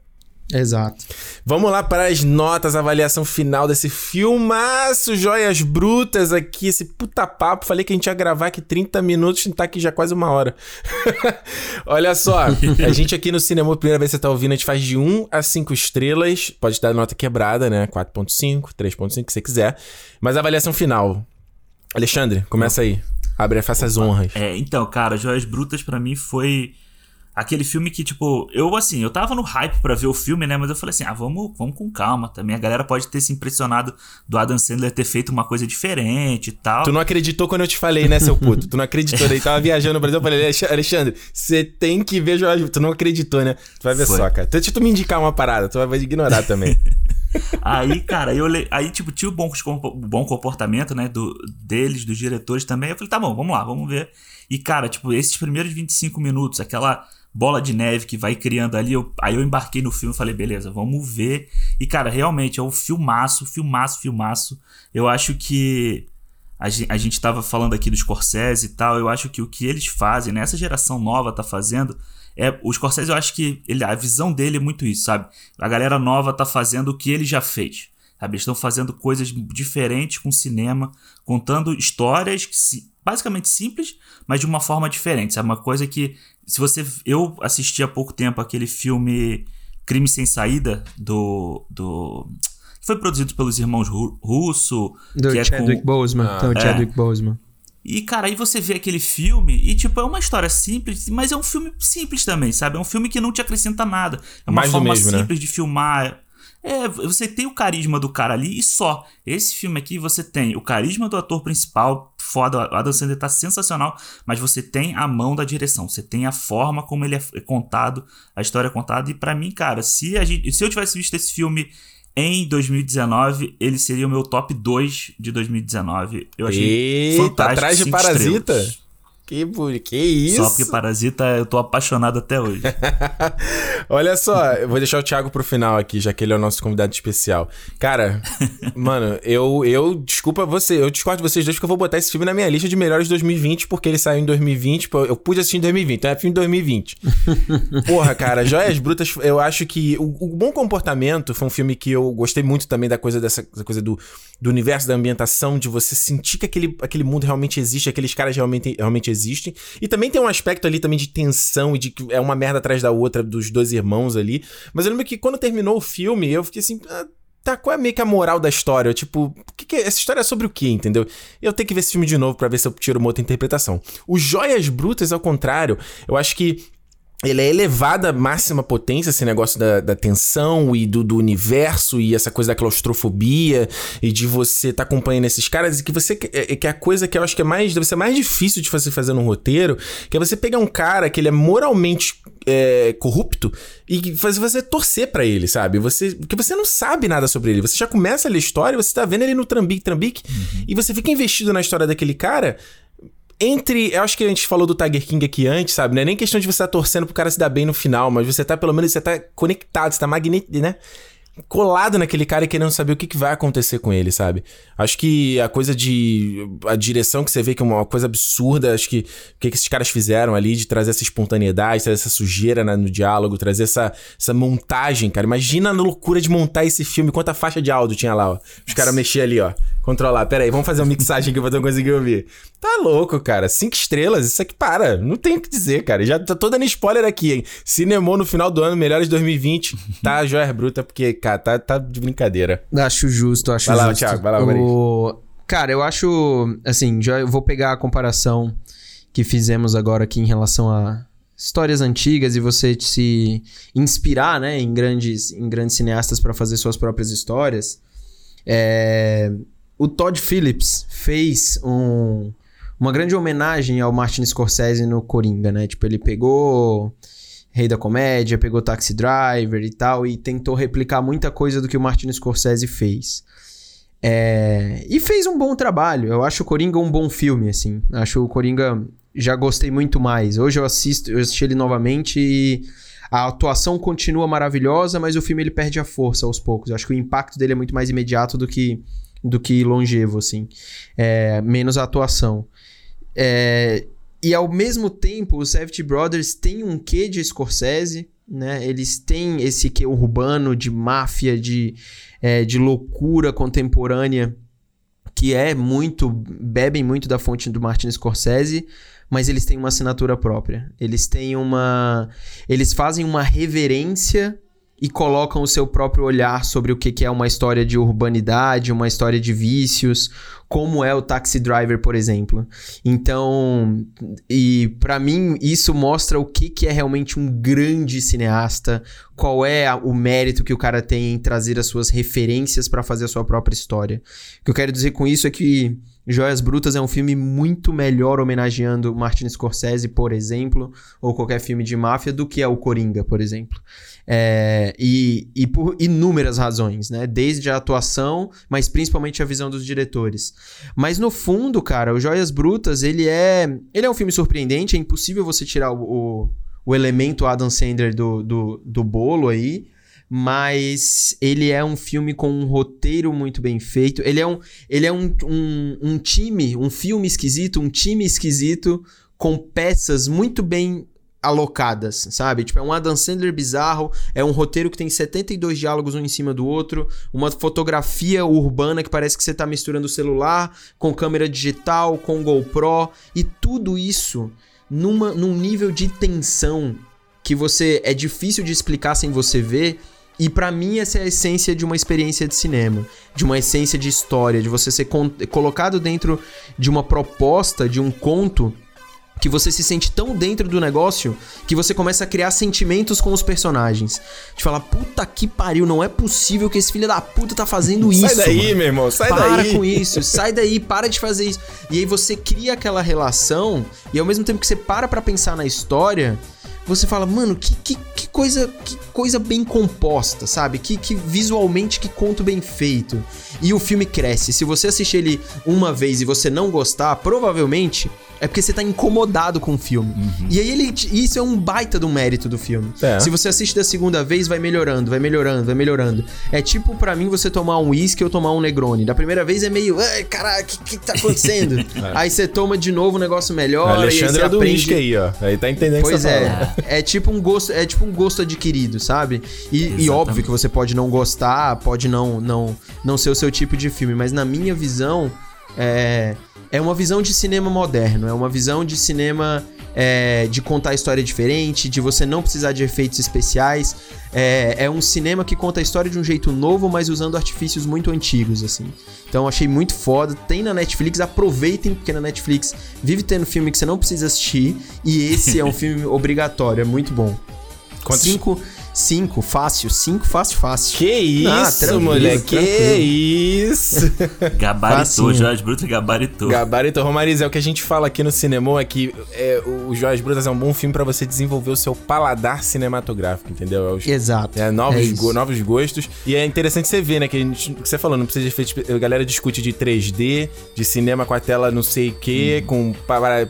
Exato. Vamos lá para as notas, a avaliação final desse filmaço, joias brutas aqui, esse puta papo. Falei que a gente ia gravar aqui 30 minutos, tá aqui já quase uma hora. Olha só, a gente aqui no cinema, a primeira vez que você tá ouvindo, a gente faz de 1 a 5 estrelas. Pode dar nota quebrada, né? 4.5, 3.5, que você quiser. Mas avaliação final. Alexandre, começa aí. Abre, faça as honras. É, então, cara, Joias Brutas pra mim foi aquele filme que, tipo, eu assim, eu tava no hype pra ver o filme, né? Mas eu falei assim, ah, vamos, vamos com calma também. A galera pode ter se impressionado do Adam Sandler ter feito uma coisa diferente e tal. Tu não acreditou quando eu te falei, né, seu puto? Tu não acreditou. Daí tava viajando no Brasil, eu falei, "Alex- Alexandre, você tem que ver Brutas. Tu não acreditou, né? Tu vai ver Foi. só, cara. Deixa tu me indicar uma parada, tu vai ignorar também. Aí, cara, eu le- aí, tipo, tinha o bom, bom comportamento, né, do, deles, dos diretores também. Eu falei, tá bom, vamos lá, vamos ver. E, cara, tipo, esses primeiros 25 minutos, aquela bola de neve que vai criando ali, eu- aí eu embarquei no filme e falei, beleza, vamos ver. E, cara, realmente é um filmaço, filmaço, filmaço. Eu acho que a gen- a gente tava falando aqui do Scorsese e tal, eu acho que o que eles fazem, né, geração nova tá fazendo, é, o Scorsese eu acho que ele, a visão dele é muito isso, sabe? A galera nova tá fazendo o que ele já fez, sabe? Eles estão fazendo coisas diferentes com cinema, contando histórias que se- basicamente simples, mas de uma forma diferente, sabe? Uma coisa que, se você... Eu assisti há pouco tempo aquele filme Crime Sem Saída, do... do que foi produzido pelos irmãos Ru- Russo, Do que é Chadwick com... Boseman. Ah, então, é. Chadwick Boseman. E, cara, aí você vê aquele filme e, tipo, é uma história simples, mas é um filme simples também, sabe? É um filme que não te acrescenta nada. É uma Mais forma mesmo, né? simples de filmar. É, você tem o carisma do cara ali e só. Esse filme aqui você tem o carisma do ator principal, foda, o Adam Sandler tá sensacional, mas você tem a mão da direção, você tem a forma como ele é contado, a história é contada. E pra mim, cara, se, a gente, se eu tivesse visto esse filme em 2019, ele seria o meu top 2 de 2019. Eu achei Eita, fantástico. atrás de Parasita? estrelas. Que, que isso? Só porque Parasita eu tô apaixonado até hoje. Olha só, eu vou deixar o Thiago pro final aqui, já que ele é o nosso convidado especial. Cara, mano, eu, eu. Desculpa você, eu discordo de vocês dois porque eu vou botar esse filme na minha lista de melhores de 2020, porque ele saiu em 2020. pô, Eu pude assistir em 2020, então é filme de 2020. Porra, cara, Joias Brutas, eu acho que. O, o Bom Comportamento foi um filme que eu gostei muito também da coisa dessa dessa coisa do, do universo, da ambientação, de você sentir que aquele, aquele mundo realmente existe, aqueles caras realmente, realmente existem. E também tem um aspecto ali também de tensão e de que é uma merda atrás da outra dos dois irmãos ali. Mas eu lembro que quando terminou o filme, eu fiquei assim. "Ah, Tá, qual é meio que a moral da história? Tipo, que que é- essa história é sobre o quê, entendeu? Eu tenho que ver esse filme de novo pra ver se eu tiro uma outra interpretação. O Joias Brutas, ao contrário, eu acho que ele é elevado à máxima potência, esse negócio da, da tensão e do, do universo e essa coisa da claustrofobia e de você estar acompanhando esses caras e que você é, que é a coisa que eu acho que é mais deve ser mais difícil de você fazer num roteiro, que é você pegar um cara que ele é moralmente é, corrupto e fazer você torcer pra ele, sabe? Você porque você não sabe nada sobre ele, você já começa a ler a história, você tá vendo ele no trambique, trambique e você fica investido na história daquele cara entre. Eu acho que a gente falou do Tiger King aqui antes, sabe? Não é nem questão de você estar torcendo pro cara se dar bem no final, mas você tá, pelo menos, você tá conectado, você tá magnético, né? Colado naquele cara e querendo saber o que, que vai acontecer com ele, sabe? Acho que a coisa de. A direção que você vê que é uma coisa absurda, acho que o que, que esses caras fizeram ali de trazer essa espontaneidade, trazer essa sujeira no diálogo, trazer essa, essa montagem, cara. Imagina a loucura de montar esse filme, quanta faixa de áudio tinha lá, ó. Os caras mexiam ali, ó. Controlar. Pera aí, vamos fazer uma mixagem aqui pra tu conseguir ouvir. Tá louco, cara. Cinco estrelas, isso aqui para. Não tem o que dizer, cara. Já tô dando spoiler aqui, hein? Cinemou no final do ano, melhores de 2020. Tá, joia bruta, porque, cara, tá, tá de brincadeira. Acho justo, acho Vai lá, justo. Thiago, vai lá, o... Cara, eu acho. Assim, já eu vou pegar a comparação que fizemos agora aqui em relação a histórias antigas e você se inspirar, né, em grandes, em grandes cineastas para fazer suas próprias histórias. É, o Todd Phillips fez um, uma grande homenagem ao Martin Scorsese no Coringa, né? Tipo, ele pegou Rei da Comédia, pegou Taxi Driver e tal, e tentou replicar muita coisa do que o Martin Scorsese fez. É... E fez um bom trabalho. Eu acho o Coringa um bom filme, assim. Acho o Coringa. Já gostei muito mais. Hoje eu assisto, eu assisti ele novamente e a atuação continua maravilhosa, mas o filme ele perde a força aos poucos. Eu acho que o impacto dele é muito mais imediato do que do que longevo, assim. É, menos atuação. É, e ao mesmo tempo, os Safety Brothers têm um quê de Scorsese, né? Eles têm esse quê urbano de máfia, de, é, de loucura contemporânea, que é muito. bebem muito da fonte do Martin Scorsese, mas eles têm uma assinatura própria. Eles têm uma. Eles fazem uma reverência e colocam o seu próprio olhar sobre o que é uma história de urbanidade, uma história de vícios, como é o Taxi Driver, por exemplo. Então, e para mim isso mostra o que, que é realmente um grande cineasta, qual é o mérito que o cara tem em trazer as suas referências para fazer a sua própria história. O que eu quero dizer com isso é que Joias Brutas é um filme muito melhor homenageando Martin Scorsese, por exemplo, ou qualquer filme de máfia, do que é o Coringa, por exemplo. É, e, e por inúmeras razões, né? Desde a atuação, mas principalmente a visão dos diretores. Mas no fundo, cara, o Joias Brutas, ele é, ele é um filme surpreendente, é impossível você tirar o, o, o elemento Adam Sandler do, do, do bolo aí mas ele é um filme com um roteiro muito bem feito. Ele é um, ele é um, um, um time, um filme esquisito, um time esquisito com peças muito bem alocadas, sabe? Tipo, é um Adam Sandler bizarro, é um roteiro que tem 72 diálogos um em cima do outro, uma fotografia urbana que parece que você tá misturando celular com câmera digital, com GoPro, e tudo isso numa, num nível de tensão que você é difícil de explicar sem você ver. E para mim essa é a essência de uma experiência de cinema, de uma essência de história, de você ser colocado dentro de uma proposta, de um conto que você se sente tão dentro do negócio que você começa a criar sentimentos com os personagens. De falar, puta que pariu, não é possível que esse filho da puta tá fazendo isso. Sai daí, mano. meu irmão, sai para daí. Para com isso, sai daí, para de fazer isso. E aí você cria aquela relação e ao mesmo tempo que você para pra pensar na história, você fala, mano, que, que, que, coisa que coisa bem composta, sabe? Que, que visualmente que conto bem feito. E o filme cresce. Se você assistir ele uma vez e você não gostar, provavelmente é porque você tá incomodado com o filme. Uhum. E aí ele. Isso é um baita do mérito do filme. É. Se você assiste da segunda vez, vai melhorando, vai melhorando, vai melhorando. É tipo para mim você tomar um uísque ou tomar um Negroni. Da primeira vez é meio. Ai, caralho, o que, que tá acontecendo? é. Aí você toma de novo um negócio melhor. Alexandre é do uísque aí, ó. Aí tá entendendo Pois que você é. É tipo um gosto, é tipo um gosto adquirido, sabe? E, e, óbvio que você pode não gostar, pode não, não, não ser o seu tipo de filme, mas na minha visão, é é uma visão de cinema moderno, é uma visão de cinema é, de contar a história diferente, de você não precisar de efeitos especiais. É, é, um cinema que conta a história de um jeito novo, mas usando artifícios muito antigos, assim. Então achei muito foda. Tem na Netflix, aproveitem, porque na Netflix vive tendo filme que você não precisa assistir, e esse é um filme obrigatório, é muito bom. Quantos? Cinco Cinco, fácil. Cinco, fácil, fácil. Que isso, ah, moleque. Que isso. Gabaritou, Jorge Brutas gabaritou. Gabaritou. Romariz, é o que a gente fala aqui no cinema, é que é, o Jorge Brutas é um bom filme para você desenvolver o seu paladar cinematográfico, entendeu? É os, Exato. É, novos, é go, novos gostos. E é interessante você ver, né, que, a gente, que você falou, não precisa de efeitos... A galera discute de 3D, de cinema com a tela não sei o quê, hum. com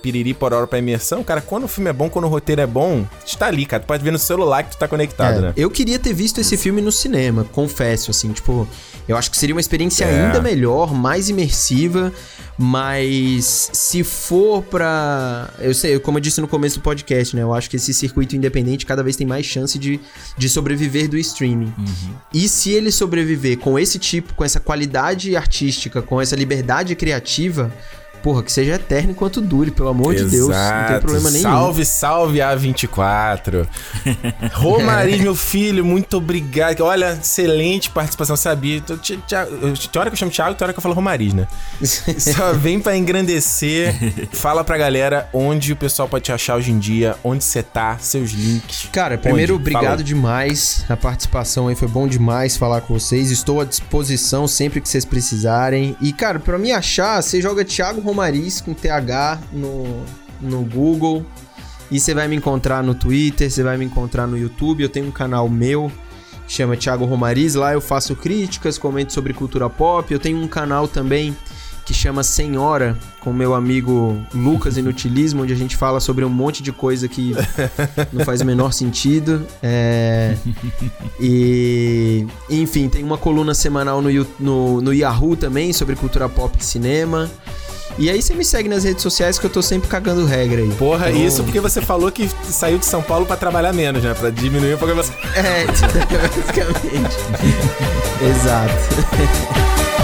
piriri por hora pra imersão. Cara, quando o filme é bom, quando o roteiro é bom, está ali, cara. Tu pode ver no celular que tu tá conectado. É, né? Eu queria ter visto esse filme no cinema, confesso, assim, tipo, eu acho que seria uma experiência é. ainda melhor, mais imersiva, mas se for pra. Eu sei, como eu disse no começo do podcast, né? Eu acho que esse circuito independente cada vez tem mais chance de, de sobreviver do streaming. Uhum. E se ele sobreviver com esse tipo, com essa qualidade artística, com essa liberdade criativa, porra, que seja eterno enquanto dure, pelo amor Exato. de Deus. Não tem problema nenhum. Salve, salve A24. Romariz, meu filho, muito obrigado. Olha, excelente participação, sabia? Tem hora que eu chamo Thiago, tem hora que eu falo Romariz, né? Só vem pra engrandecer. Fala pra galera onde o pessoal pode te achar hoje em dia, onde você tá, seus links. Cara, primeiro, onde? obrigado demais. A participação aí foi bom demais falar com vocês. Estou à disposição sempre que vocês precisarem. E, cara, pra me achar, você joga Thiago Romariz com TH no, no Google. E você vai me encontrar no Twitter, você vai me encontrar no YouTube. Eu tenho um canal meu chama Thiago Romariz. Lá eu faço críticas, comento sobre cultura pop. Eu tenho um canal também que chama Senhora, com meu amigo Lucas Inutilismo, onde a gente fala sobre um monte de coisa que não faz o menor sentido. É... E, enfim, tem uma coluna semanal no, no, no Yahoo também sobre cultura pop e cinema. E aí você me segue nas redes sociais que eu tô sempre cagando regra aí. Porra, então... isso porque você falou que saiu de São Paulo para trabalhar menos, né? Pra diminuir o programa. É, basicamente. Exato.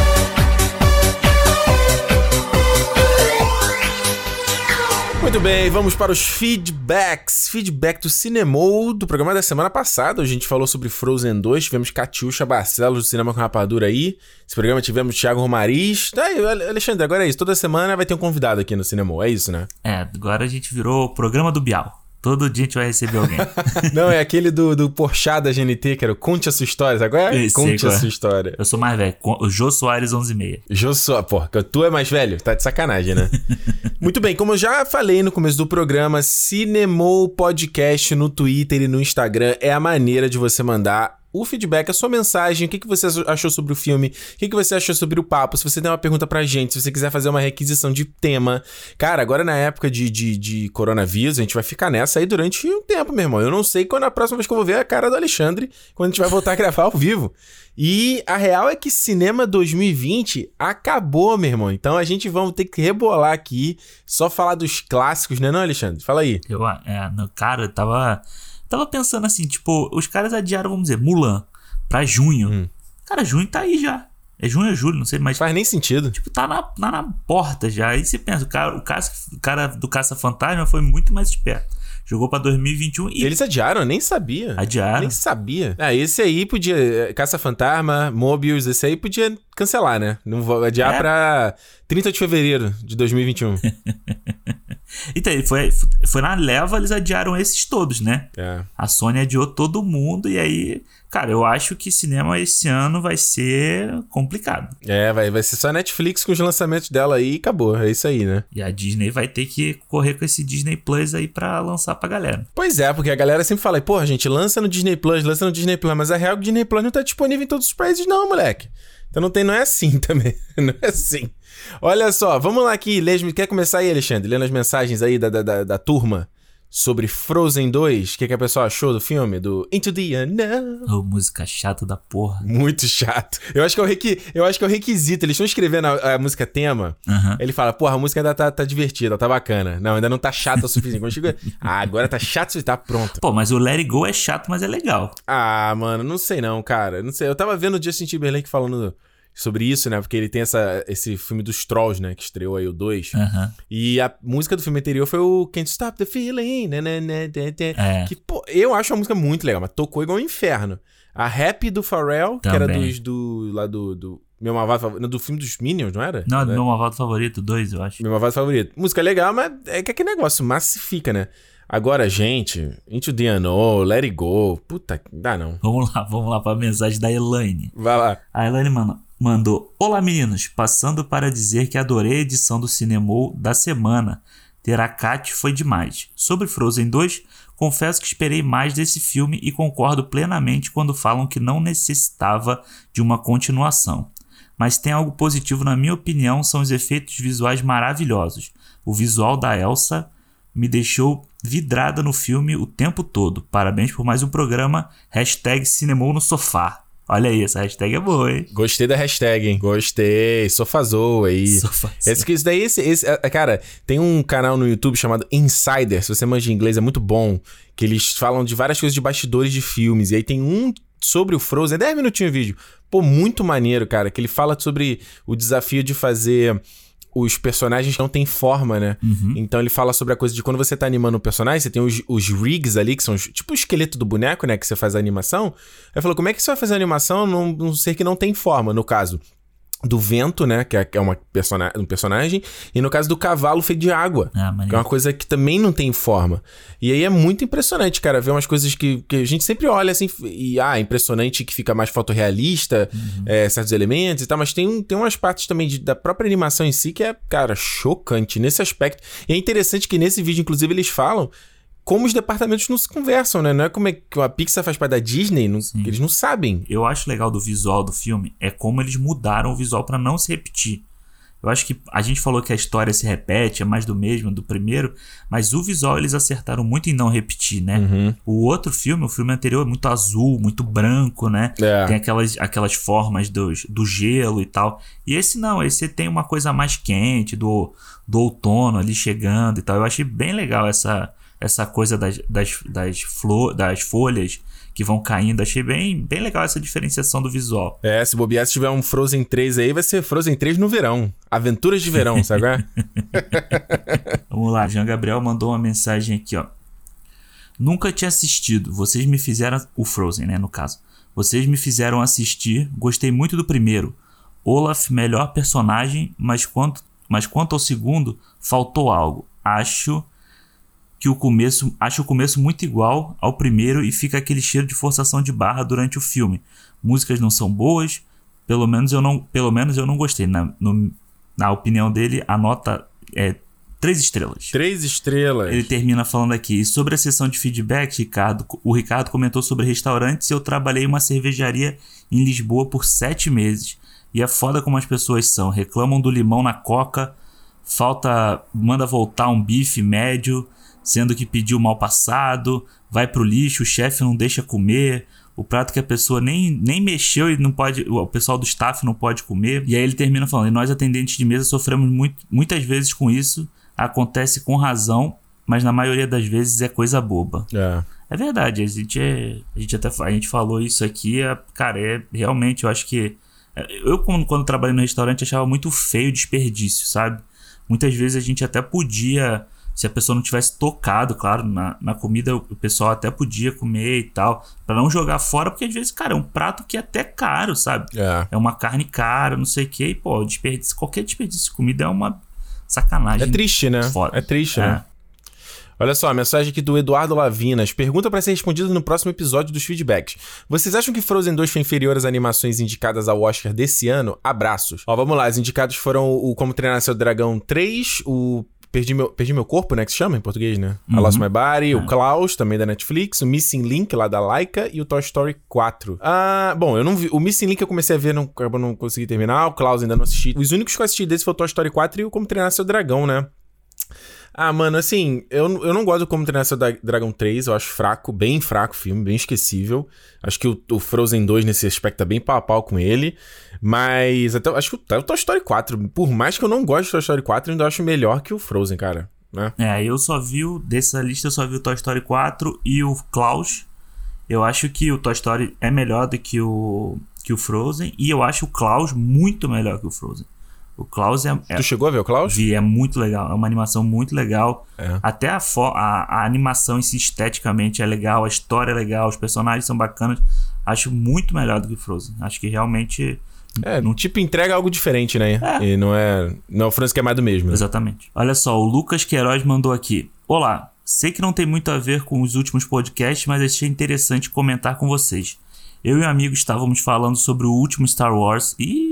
Muito bem, vamos para os feedbacks. Feedback do Cinemou do programa da semana passada. A gente falou sobre Frozen 2, tivemos Catiuxa Barcelos do Cinema com Rapadura aí. Esse programa tivemos Thiago Romariz. Tá aí, Alexandre, agora é isso. Toda semana vai ter um convidado aqui no Cinemou, é isso, né? É, agora a gente virou o programa do Bial. Todo dia a gente vai receber alguém. não, é aquele do, do Porchat da GNT, que era o Conte a Sua História, agora é? Conte a Sua História. Eu sou mais velho, o Jô Soares 11,6. Jô Soares, porra, tu é mais velho? Tá de sacanagem, né? Muito bem, como eu já falei no começo do programa, Cinemou Podcast no Twitter e no Instagram é a maneira de você mandar o feedback, a sua mensagem, o que, que você achou sobre o filme, o que, que você achou sobre o papo, se você tem uma pergunta pra gente, se você quiser fazer uma requisição de tema. Cara, agora na época de, de, de coronavírus, a gente vai ficar nessa aí durante um tempo, meu irmão. Eu não sei quando a próxima vez que eu vou ver a cara do Alexandre, quando a gente vai voltar a gravar ao vivo. E a real é que cinema 2020 acabou, meu irmão. Então a gente vamos ter que rebolar aqui, só falar dos clássicos, né, não, Alexandre? Fala aí. Eu, é, no, cara, eu tava Tava pensando assim, tipo, os caras adiaram, vamos dizer, Mulan pra junho. Hum. Cara, junho tá aí já. É junho ou julho, não sei, mas. Faz nem sentido. Tipo, tá na, tá na porta já. Aí você pensa, o cara, o, caça, o cara do Caça-Fantasma foi muito mais esperto. Jogou pra 2021 e. Eles adiaram, eu nem sabia. Adiaram. Nem sabia. Ah, esse aí podia. Eh, Caça-Fantasma, Mobius, esse aí podia cancelar, né? Não vou adiar é. pra 30 de fevereiro de 2021. então, foi, foi na leva, eles adiaram esses todos, né? É. A Sony adiou todo mundo e aí Cara, eu acho que cinema esse ano vai ser complicado. É, vai, vai ser só a Netflix com os lançamentos dela aí e acabou. É isso aí, né? E a Disney vai ter que correr com esse Disney Plus aí pra lançar pra galera. Pois é, porque a galera sempre fala, porra, gente, lança no Disney Plus, lança no Disney Plus, mas a real é que o Disney Plus não tá disponível em todos os países, não, moleque. Então não tem, não é assim também. não é assim. Olha só, vamos lá aqui, quer começar aí, Alexandre? Lendo as mensagens aí da, da, da, da turma sobre Frozen 2. O que, que a pessoa achou do filme? Do Into the Unknown. Oh, música chata da porra. Muito chato. Eu acho que é o, requi... eu acho que é o requisito. Eles estão escrevendo a, a, música tema. Uhum. Ele fala, porra, a música ainda tá, tá divertida, tá bacana. Não, ainda não tá chata o suficiente. Quando chega... ah, agora tá chato e tá pronto. Pô, mas o Let It Go é chato, mas é legal. Ah, mano, não sei não, cara. Não sei. Eu tava vendo o Justin Timberlake falando sobre isso, né? Porque ele tem essa, esse filme dos Trolls, né? Que estreou aí o 2. Uhum. E a música do filme anterior foi o Can't Stop the Feeling. Né, né, né, é. Que, pô, eu acho a música muito legal, mas tocou igual um inferno. A Rap do Pharrell, Também. que era dos, do, lá do, do meu malvado favorito. Do filme dos Minions, não era? Não, do meu malvado favorito, dois, eu acho. Meu malvado favorito. Música legal, mas é que aquele negócio massifica, né? Agora, gente, Into the Unknown, Let It Go, puta, dá não. Vamos lá, vamos lá pra mensagem da Elaine. Vai lá. A Elaine, mano, mandou: Olá meninos, passando para dizer que adorei a edição do Cinemou da semana. Ter a Kat foi demais. Sobre Frozen 2, confesso que esperei mais desse filme e concordo plenamente quando falam que não necessitava de uma continuação. Mas tem algo positivo na minha opinião, são os efeitos visuais maravilhosos. O visual da Elsa me deixou vidrada no filme o tempo todo. Parabéns por mais um programa. Hashtag Cinemou no Sofá. Olha aí, essa hashtag é boa, hein? Gostei da hashtag, hein? Gostei. Sofazou aí. Sofazou. Esse, isso daí, esse, esse, é, cara, tem um canal no YouTube chamado Insider. Se você manja inglês, é muito bom. Que eles falam de várias coisas de bastidores de filmes. E aí tem um sobre o Frozen, é 10 minutinhos o vídeo. Pô, muito maneiro, cara. Que ele fala sobre o desafio de fazer os personagens não têm forma, né? Uhum. Então ele fala sobre a coisa de quando você tá animando um personagem, você tem os, os rigs ali, que são os- tipo o esqueleto do boneco, né? Que você faz a animação. Aí falou, como é que você vai fazer a animação num, num ser que não tem forma? No caso do vento, né? Que é, que é uma persona um personagem. E no caso do cavalo feito de água. Ah, Que é uma coisa que também não tem forma. E aí é muito impressionante, cara, ver umas coisas que, que a gente sempre olha assim e, ah, é impressionante que fica mais fotorrealista, é, certos elementos e tal, mas tem, tem umas partes também de- da própria animação em si que é, cara, chocante nesse aspecto. E é interessante que nesse vídeo, inclusive, eles falam como os departamentos não se conversam, né? Não é como é que a Pixar faz parte da Disney, não- eles não sabem. Eu acho legal do visual do filme é como eles mudaram o visual pra não se repetir. Eu acho que a gente falou que a história se repete, é mais do mesmo, do primeiro, mas o visual eles acertaram muito em não repetir, né? Uhum. O outro filme, o filme anterior, é muito azul, muito branco, né? É. Tem aquelas, aquelas formas dos, do gelo e tal. E esse não, esse tem uma coisa mais quente, do, do outono ali chegando e tal. Eu achei bem legal essa, essa coisa das, das, das, flor, das folhas que vão caindo. Achei bem, bem legal essa diferenciação do visual. É, se bobear, se tiver um Frozen 3 aí, vai ser Frozen 3 no verão. Aventuras de verão, sabe? é? Vamos lá, Jean Gabriel mandou uma mensagem aqui, ó. Nunca tinha assistido. Vocês me fizeram. O Frozen, né? No caso. Vocês me fizeram assistir. Gostei muito do primeiro. Olaf, melhor personagem, mas quanto, mas quanto ao segundo, faltou algo. Acho que o começo. Acho o começo muito igual ao primeiro e fica aquele cheiro de forçação de barra durante o filme. Músicas não são boas. Pelo menos eu não, pelo menos eu não gostei. Na, no- na opinião dele, a nota é três estrelas. Três estrelas. Ele termina falando aqui. E sobre a sessão de feedback, Ricardo, o Ricardo comentou sobre restaurantes eu trabalhei em uma cervejaria em Lisboa por sete meses. E é foda como as pessoas são. Reclamam do limão na coca, falta. manda voltar um bife médio, sendo que pediu mal passado, vai pro lixo, o chefe não deixa comer. O prato que a pessoa nem, nem mexeu e não pode. O pessoal do staff não pode comer. E aí ele termina falando: e nós, atendentes de mesa, sofremos muito, muitas vezes com isso. Acontece com razão, mas na maioria das vezes é coisa boba. É. É verdade, a gente, é, a gente até a gente falou isso aqui, é, cara, é realmente, eu acho que. é, Eu, quando, quando trabalhei no restaurante, achava muito feio o desperdício, sabe? Muitas vezes a gente até podia, se a pessoa não tivesse tocado, claro, na, na comida, o pessoal até podia comer e tal, pra não jogar fora, porque às vezes, cara, é um prato que é até caro, sabe? É. É uma carne cara, não sei o que, e, pô, desperdício, qualquer desperdício de comida é uma sacanagem. É triste, né? Foda. É triste, É. né? Olha só, a mensagem aqui do Eduardo Lavinas. Pergunta pra ser respondida no próximo episódio dos feedbacks. Vocês acham que Frozen 2 foi inferior às animações indicadas ao Oscar desse ano? Abraços. Ó, vamos lá. Os indicados foram o Como Treinar Seu Dragão 3, o Perdi Meu, Perdi Meu Corpo, né? Que se chama em português, né? I Lost My Body, o Klaus, também da Netflix, o Missing Link, lá da Laika, e o Toy Story 4. Ah, bom, eu não vi. O Missing Link eu comecei a ver, não, acabou não consegui terminar. O Klaus ainda não assisti. Os únicos que eu assisti desse foi o Toy Story 4 e o Como Treinar Seu Dragão, né? Ah, mano, assim, eu, eu não gosto Como Treinar Seu Dra- Dragão 3, eu acho fraco, bem fraco o filme, bem esquecível. Acho que o, o Frozen 2 nesse aspecto tá bem pau a pau com ele. Mas até, acho que o, o Toy Story 4, por mais que eu não goste do Toy Story 4, eu ainda acho melhor que o Frozen, cara. Né? É, eu só vi, o- dessa lista eu só vi o Toy Story 4 e o Klaus. Eu acho que o Toy Story é melhor do que o, que o Frozen. E eu acho o Klaus muito melhor que o Frozen. O Klaus é, é, Tu chegou a ver o Klaus? vi, é muito legal. É uma animação muito legal. É. Até a, a, a animação em si, esteticamente, é legal. A história é legal. Os personagens são bacanas. Acho muito melhor do que o Frozen. Acho que realmente... É, tipo, entrega algo diferente, né? E não é. Não é o Frozen que é mais do mesmo. né? Exatamente. Olha só, o Lucas Queiroz mandou aqui. Olá, sei que não tem muito a ver com os últimos podcasts, mas achei interessante comentar com vocês. Eu e um amigo estávamos falando sobre o último Star Wars e,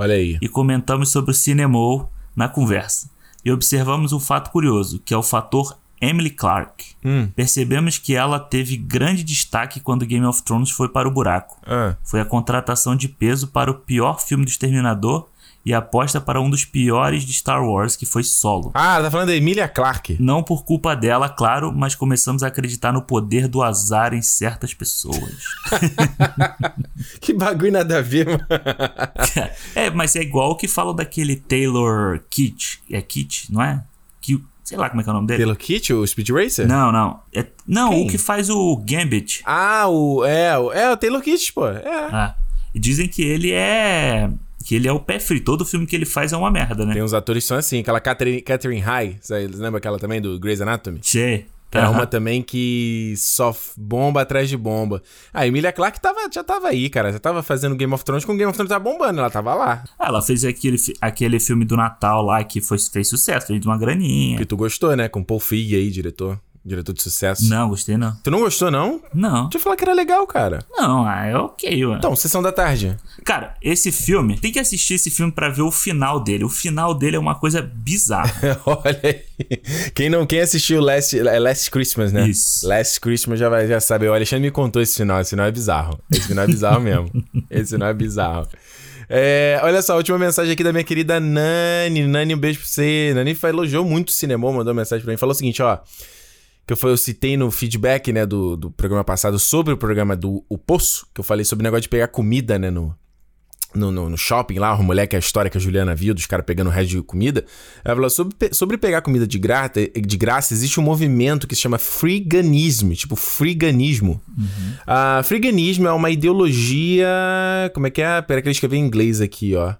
Olha aí. e comentamos sobre o Cinemol na conversa. E observamos um fato curioso, que é o fator Emily Clark. Hum. Percebemos que ela teve grande destaque quando Game of Thrones foi para o buraco. Ah. Foi a contratação de peso para o pior filme do Exterminador e aposta para um dos piores de Star Wars, que foi Solo. Ah, tá falando da Emilia Clarke. Não por culpa dela, claro, mas começamos a acreditar no poder do azar em certas pessoas. Que bagulho nada a ver, mano. é, mas é igual o que falam daquele Taylor Kitsch. É Kitsch, não é? Que, sei lá como é que é o nome dele. Pelo Kit, o Speed Racer? Não, não. É, não, Quem? o que faz o Gambit. Ah, o. É, o, é o Taylor Kitsch, pô. É. Ah, dizem que ele é. Que ele é o pé frio. Todo filme que ele faz é uma merda, né? Tem uns atores que são assim, aquela Catherine, Catherine High, você lembra aquela também do Grey's Anatomy? Che. É uma também que só bomba atrás de bomba. A Emilia Clarke tava, já tava aí, cara. Já tava fazendo Game of Thrones com Game of Thrones tá bombando, ela tava lá. Ah, ela fez aquele, aquele filme do Natal lá que foi, fez sucesso, fez uma graninha. Que tu gostou, né? Com Paul Feig aí, diretor. Diretor de sucesso. Não, gostei não. Tu não gostou, não? Não. Deixa eu falar que era legal, cara. Não, ah, é ok, ué. Então, Sessão da Tarde. Cara, esse filme, tem que assistir esse filme para ver o final dele. O final dele é uma coisa bizarra. Olha aí. Quem, não, quem assistiu Last, Last Christmas, né? Isso. Last Christmas já, vai, já sabe. O Alexandre me contou esse final. Esse final é bizarro. Esse final é bizarro mesmo. Esse final é bizarro. É, olha só, última mensagem aqui da minha querida Nani. Nani, um beijo pra você. Nani elogiou muito o cinema, mandou uma mensagem pra mim. Falou o seguinte, ó que eu, eu citei no feedback, né, do, do programa passado sobre o programa do O Poço, que eu falei sobre o negócio de pegar comida, né, no, no, no, no, shopping lá, uma mulher que é a história que a Juliana viu, dos caras pegando o resto de comida. Ela falou sobre, sobre pegar comida de, grata, de graça, existe um movimento que se chama freeganismo, tipo freeganismo. Uhum. Uh, freeganismo é uma ideologia. Como é que é? Pera que eu escrevi em inglês aqui, ó.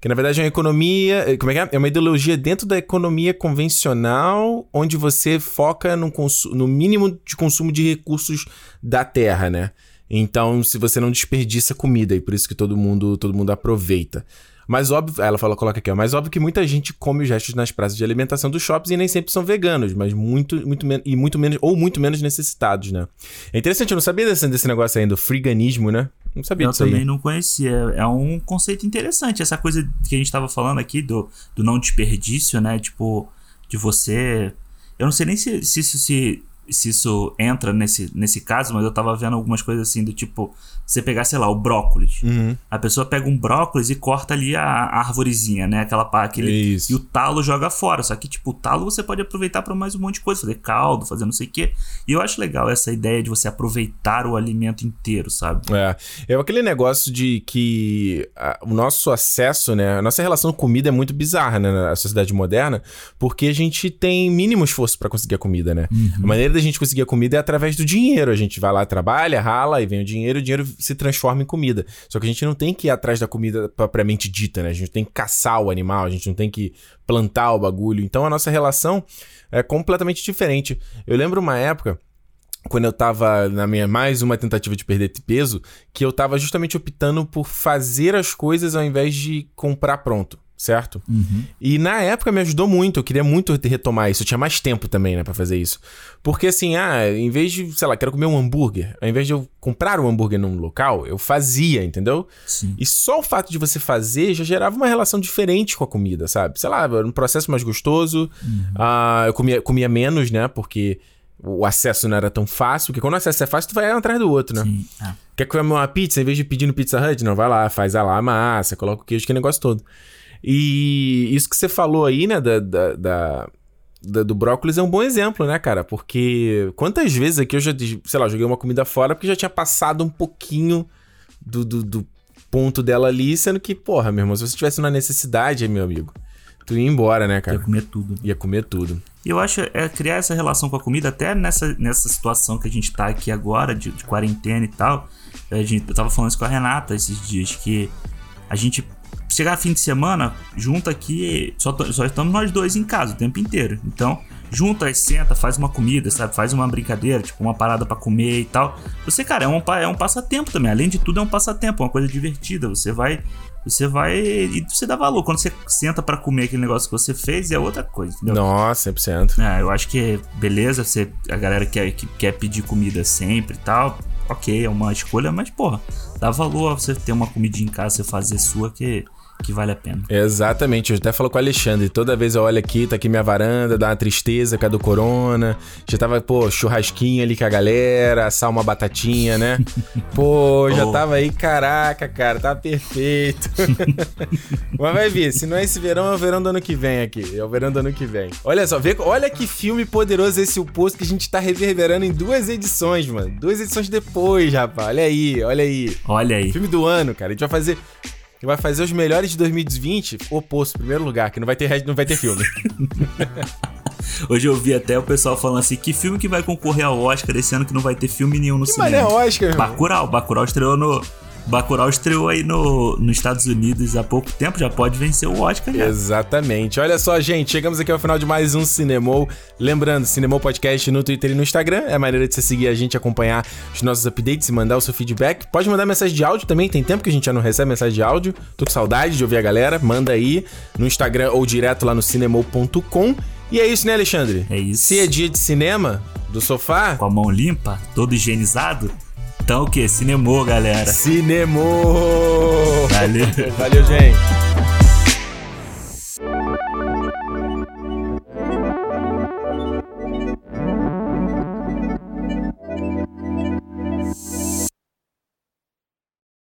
Que na verdade é uma economia. Eh, como é que é? É uma ideologia dentro da economia convencional, onde você foca no, no mínimo de consumo de recursos da terra, né? Então, se você não desperdiça comida, e por isso que todo mundo, todo mundo aproveita. Mas óbvio, ela fala, coloca aqui, ó, mas óbvio que muita gente come os restos nas praças de alimentação dos shoppings e nem sempre são veganos, mas muito, muito menos, e muito menos, ou muito menos necessitados, né? É interessante, eu não sabia desse, desse negócio aí do friganismo, né? Não sabia eu disso aí. Também não conhecia. É um conceito interessante. Essa coisa que a gente estava falando aqui do, do não desperdício, né? Tipo, de você. Eu não sei nem se, se isso se se isso entra nesse, nesse caso, mas eu tava vendo algumas coisas assim do tipo, você pegar, sei lá, o brócolis. Uhum. A pessoa pega um brócolis e corta ali a, árvorezinha, né? Aquela pá, aquele. Isso. E o talo joga fora. Só que, tipo, o talo você pode aproveitar para mais um monte de coisa, fazer caldo, fazer não sei o quê. E eu acho legal essa ideia de você aproveitar o alimento inteiro, sabe? É. É aquele negócio de que a, o nosso acesso, né? A nossa relação com comida é muito bizarra, né? Na sociedade moderna, porque a gente tem mínimo esforço para conseguir a comida, né? Uhum. A maneira da gente conseguir a comida é através do dinheiro. A gente vai lá, trabalha, rala e vem o dinheiro, o dinheiro se transforma em comida. Só que a gente não tem que ir atrás da comida propriamente dita, né? A gente tem que caçar o animal, a gente não tem que plantar o bagulho. Então a nossa relação é completamente diferente. Eu lembro uma época quando eu tava na minha mais uma tentativa de perder peso, que eu tava justamente optando por fazer as coisas ao invés de comprar pronto certo? Uhum. E na época me ajudou muito, eu queria muito retomar isso, eu tinha mais tempo também, né, pra fazer isso. Porque assim, ah, em vez de, sei lá, quero comer um hambúrguer, ao invés de eu comprar um hambúrguer num local, eu fazia, entendeu? Sim. E só o fato de você fazer já gerava uma relação diferente com a comida, sabe? Sei lá, era um processo mais gostoso, uhum. ah, eu comia, comia menos, né, porque o acesso não era tão fácil, porque quando o acesso é fácil, tu vai um atrás do outro, né? Sim. Ah. Quer comer uma pizza, em vez de pedir no Pizza Hut, não, vai lá, faz a lá a massa, coloca o queijo, que negócio todo. E isso que você falou aí, né, da, da, da, da, do brócolis é um bom exemplo, né, cara? Porque quantas vezes aqui eu já, sei lá, joguei uma comida fora porque já tinha passado um pouquinho do, do, do ponto dela ali, sendo que, porra, meu irmão, se você tivesse uma necessidade, meu amigo, tu ia embora, né, cara? Ia comer tudo. Ia comer tudo. E eu acho é criar essa relação com a comida, até nessa, nessa situação que a gente tá aqui agora, de, de quarentena e tal. A gente, eu tava falando isso com a Renata esses dias, que a gente chegar fim de semana, junta aqui, só, só estamos nós dois em casa o tempo inteiro. Então, junta, senta, faz uma comida, sabe? Faz uma brincadeira, tipo uma parada para comer e tal. Você, cara, é um, é um passatempo também. Além de tudo, é um passatempo, uma coisa divertida. Você vai. Você vai. E você dá valor. Quando você senta para comer aquele negócio que você fez, é outra coisa, entendeu? Nossa, 100%. É, eu acho que beleza, você, a galera quer, que quer pedir comida sempre e tal. Ok, é uma escolha, mas porra, dá valor a você ter uma comidinha em casa, você fazer sua que que vale a pena. Exatamente, eu até falo com o Alexandre, toda vez eu olho aqui, tá aqui minha varanda, dá uma tristeza com a do corona, já tava, pô, churrasquinho ali com a galera, assar uma batatinha, né? Pô, já oh. tava aí, caraca, cara, tá perfeito. Mas vai ver, se não é esse verão, é o verão do ano que vem aqui, é o verão do ano que vem. Olha só, vê, olha que filme poderoso esse O Poço que a gente tá reverberando em duas edições, mano, duas edições depois, rapaz, olha aí, olha aí. Olha aí. Filme do ano, cara, a gente vai fazer que vai fazer os melhores de 2020, oposto, primeiro lugar, que não vai ter, não vai ter filme. Hoje eu vi até o pessoal falando assim: que filme que vai concorrer ao Oscar esse ano que não vai ter filme nenhum no que cinema? é Oscar, Bacurau. Bacurau estreou no, Bacurau estreou aí no, nos Estados Unidos há pouco tempo, já pode vencer o Oscar já. Exatamente. Olha só, gente, chegamos aqui ao final de mais um Cinemou. Lembrando, Cinemou Podcast no Twitter e no Instagram. É a maneira de você seguir a gente, acompanhar os nossos updates e mandar o seu feedback. Pode mandar mensagem de áudio também, tem tempo que a gente já não recebe mensagem de áudio. Tô com saudade de ouvir a galera. Manda aí no Instagram ou direto lá no cinemou.com. E é isso, né, Alexandre? É isso. Se é dia de cinema, do sofá, Com a mão limpa, todo higienizado. Então o que? Cinemou, galera. cinemou! Valeu. Valeu, gente.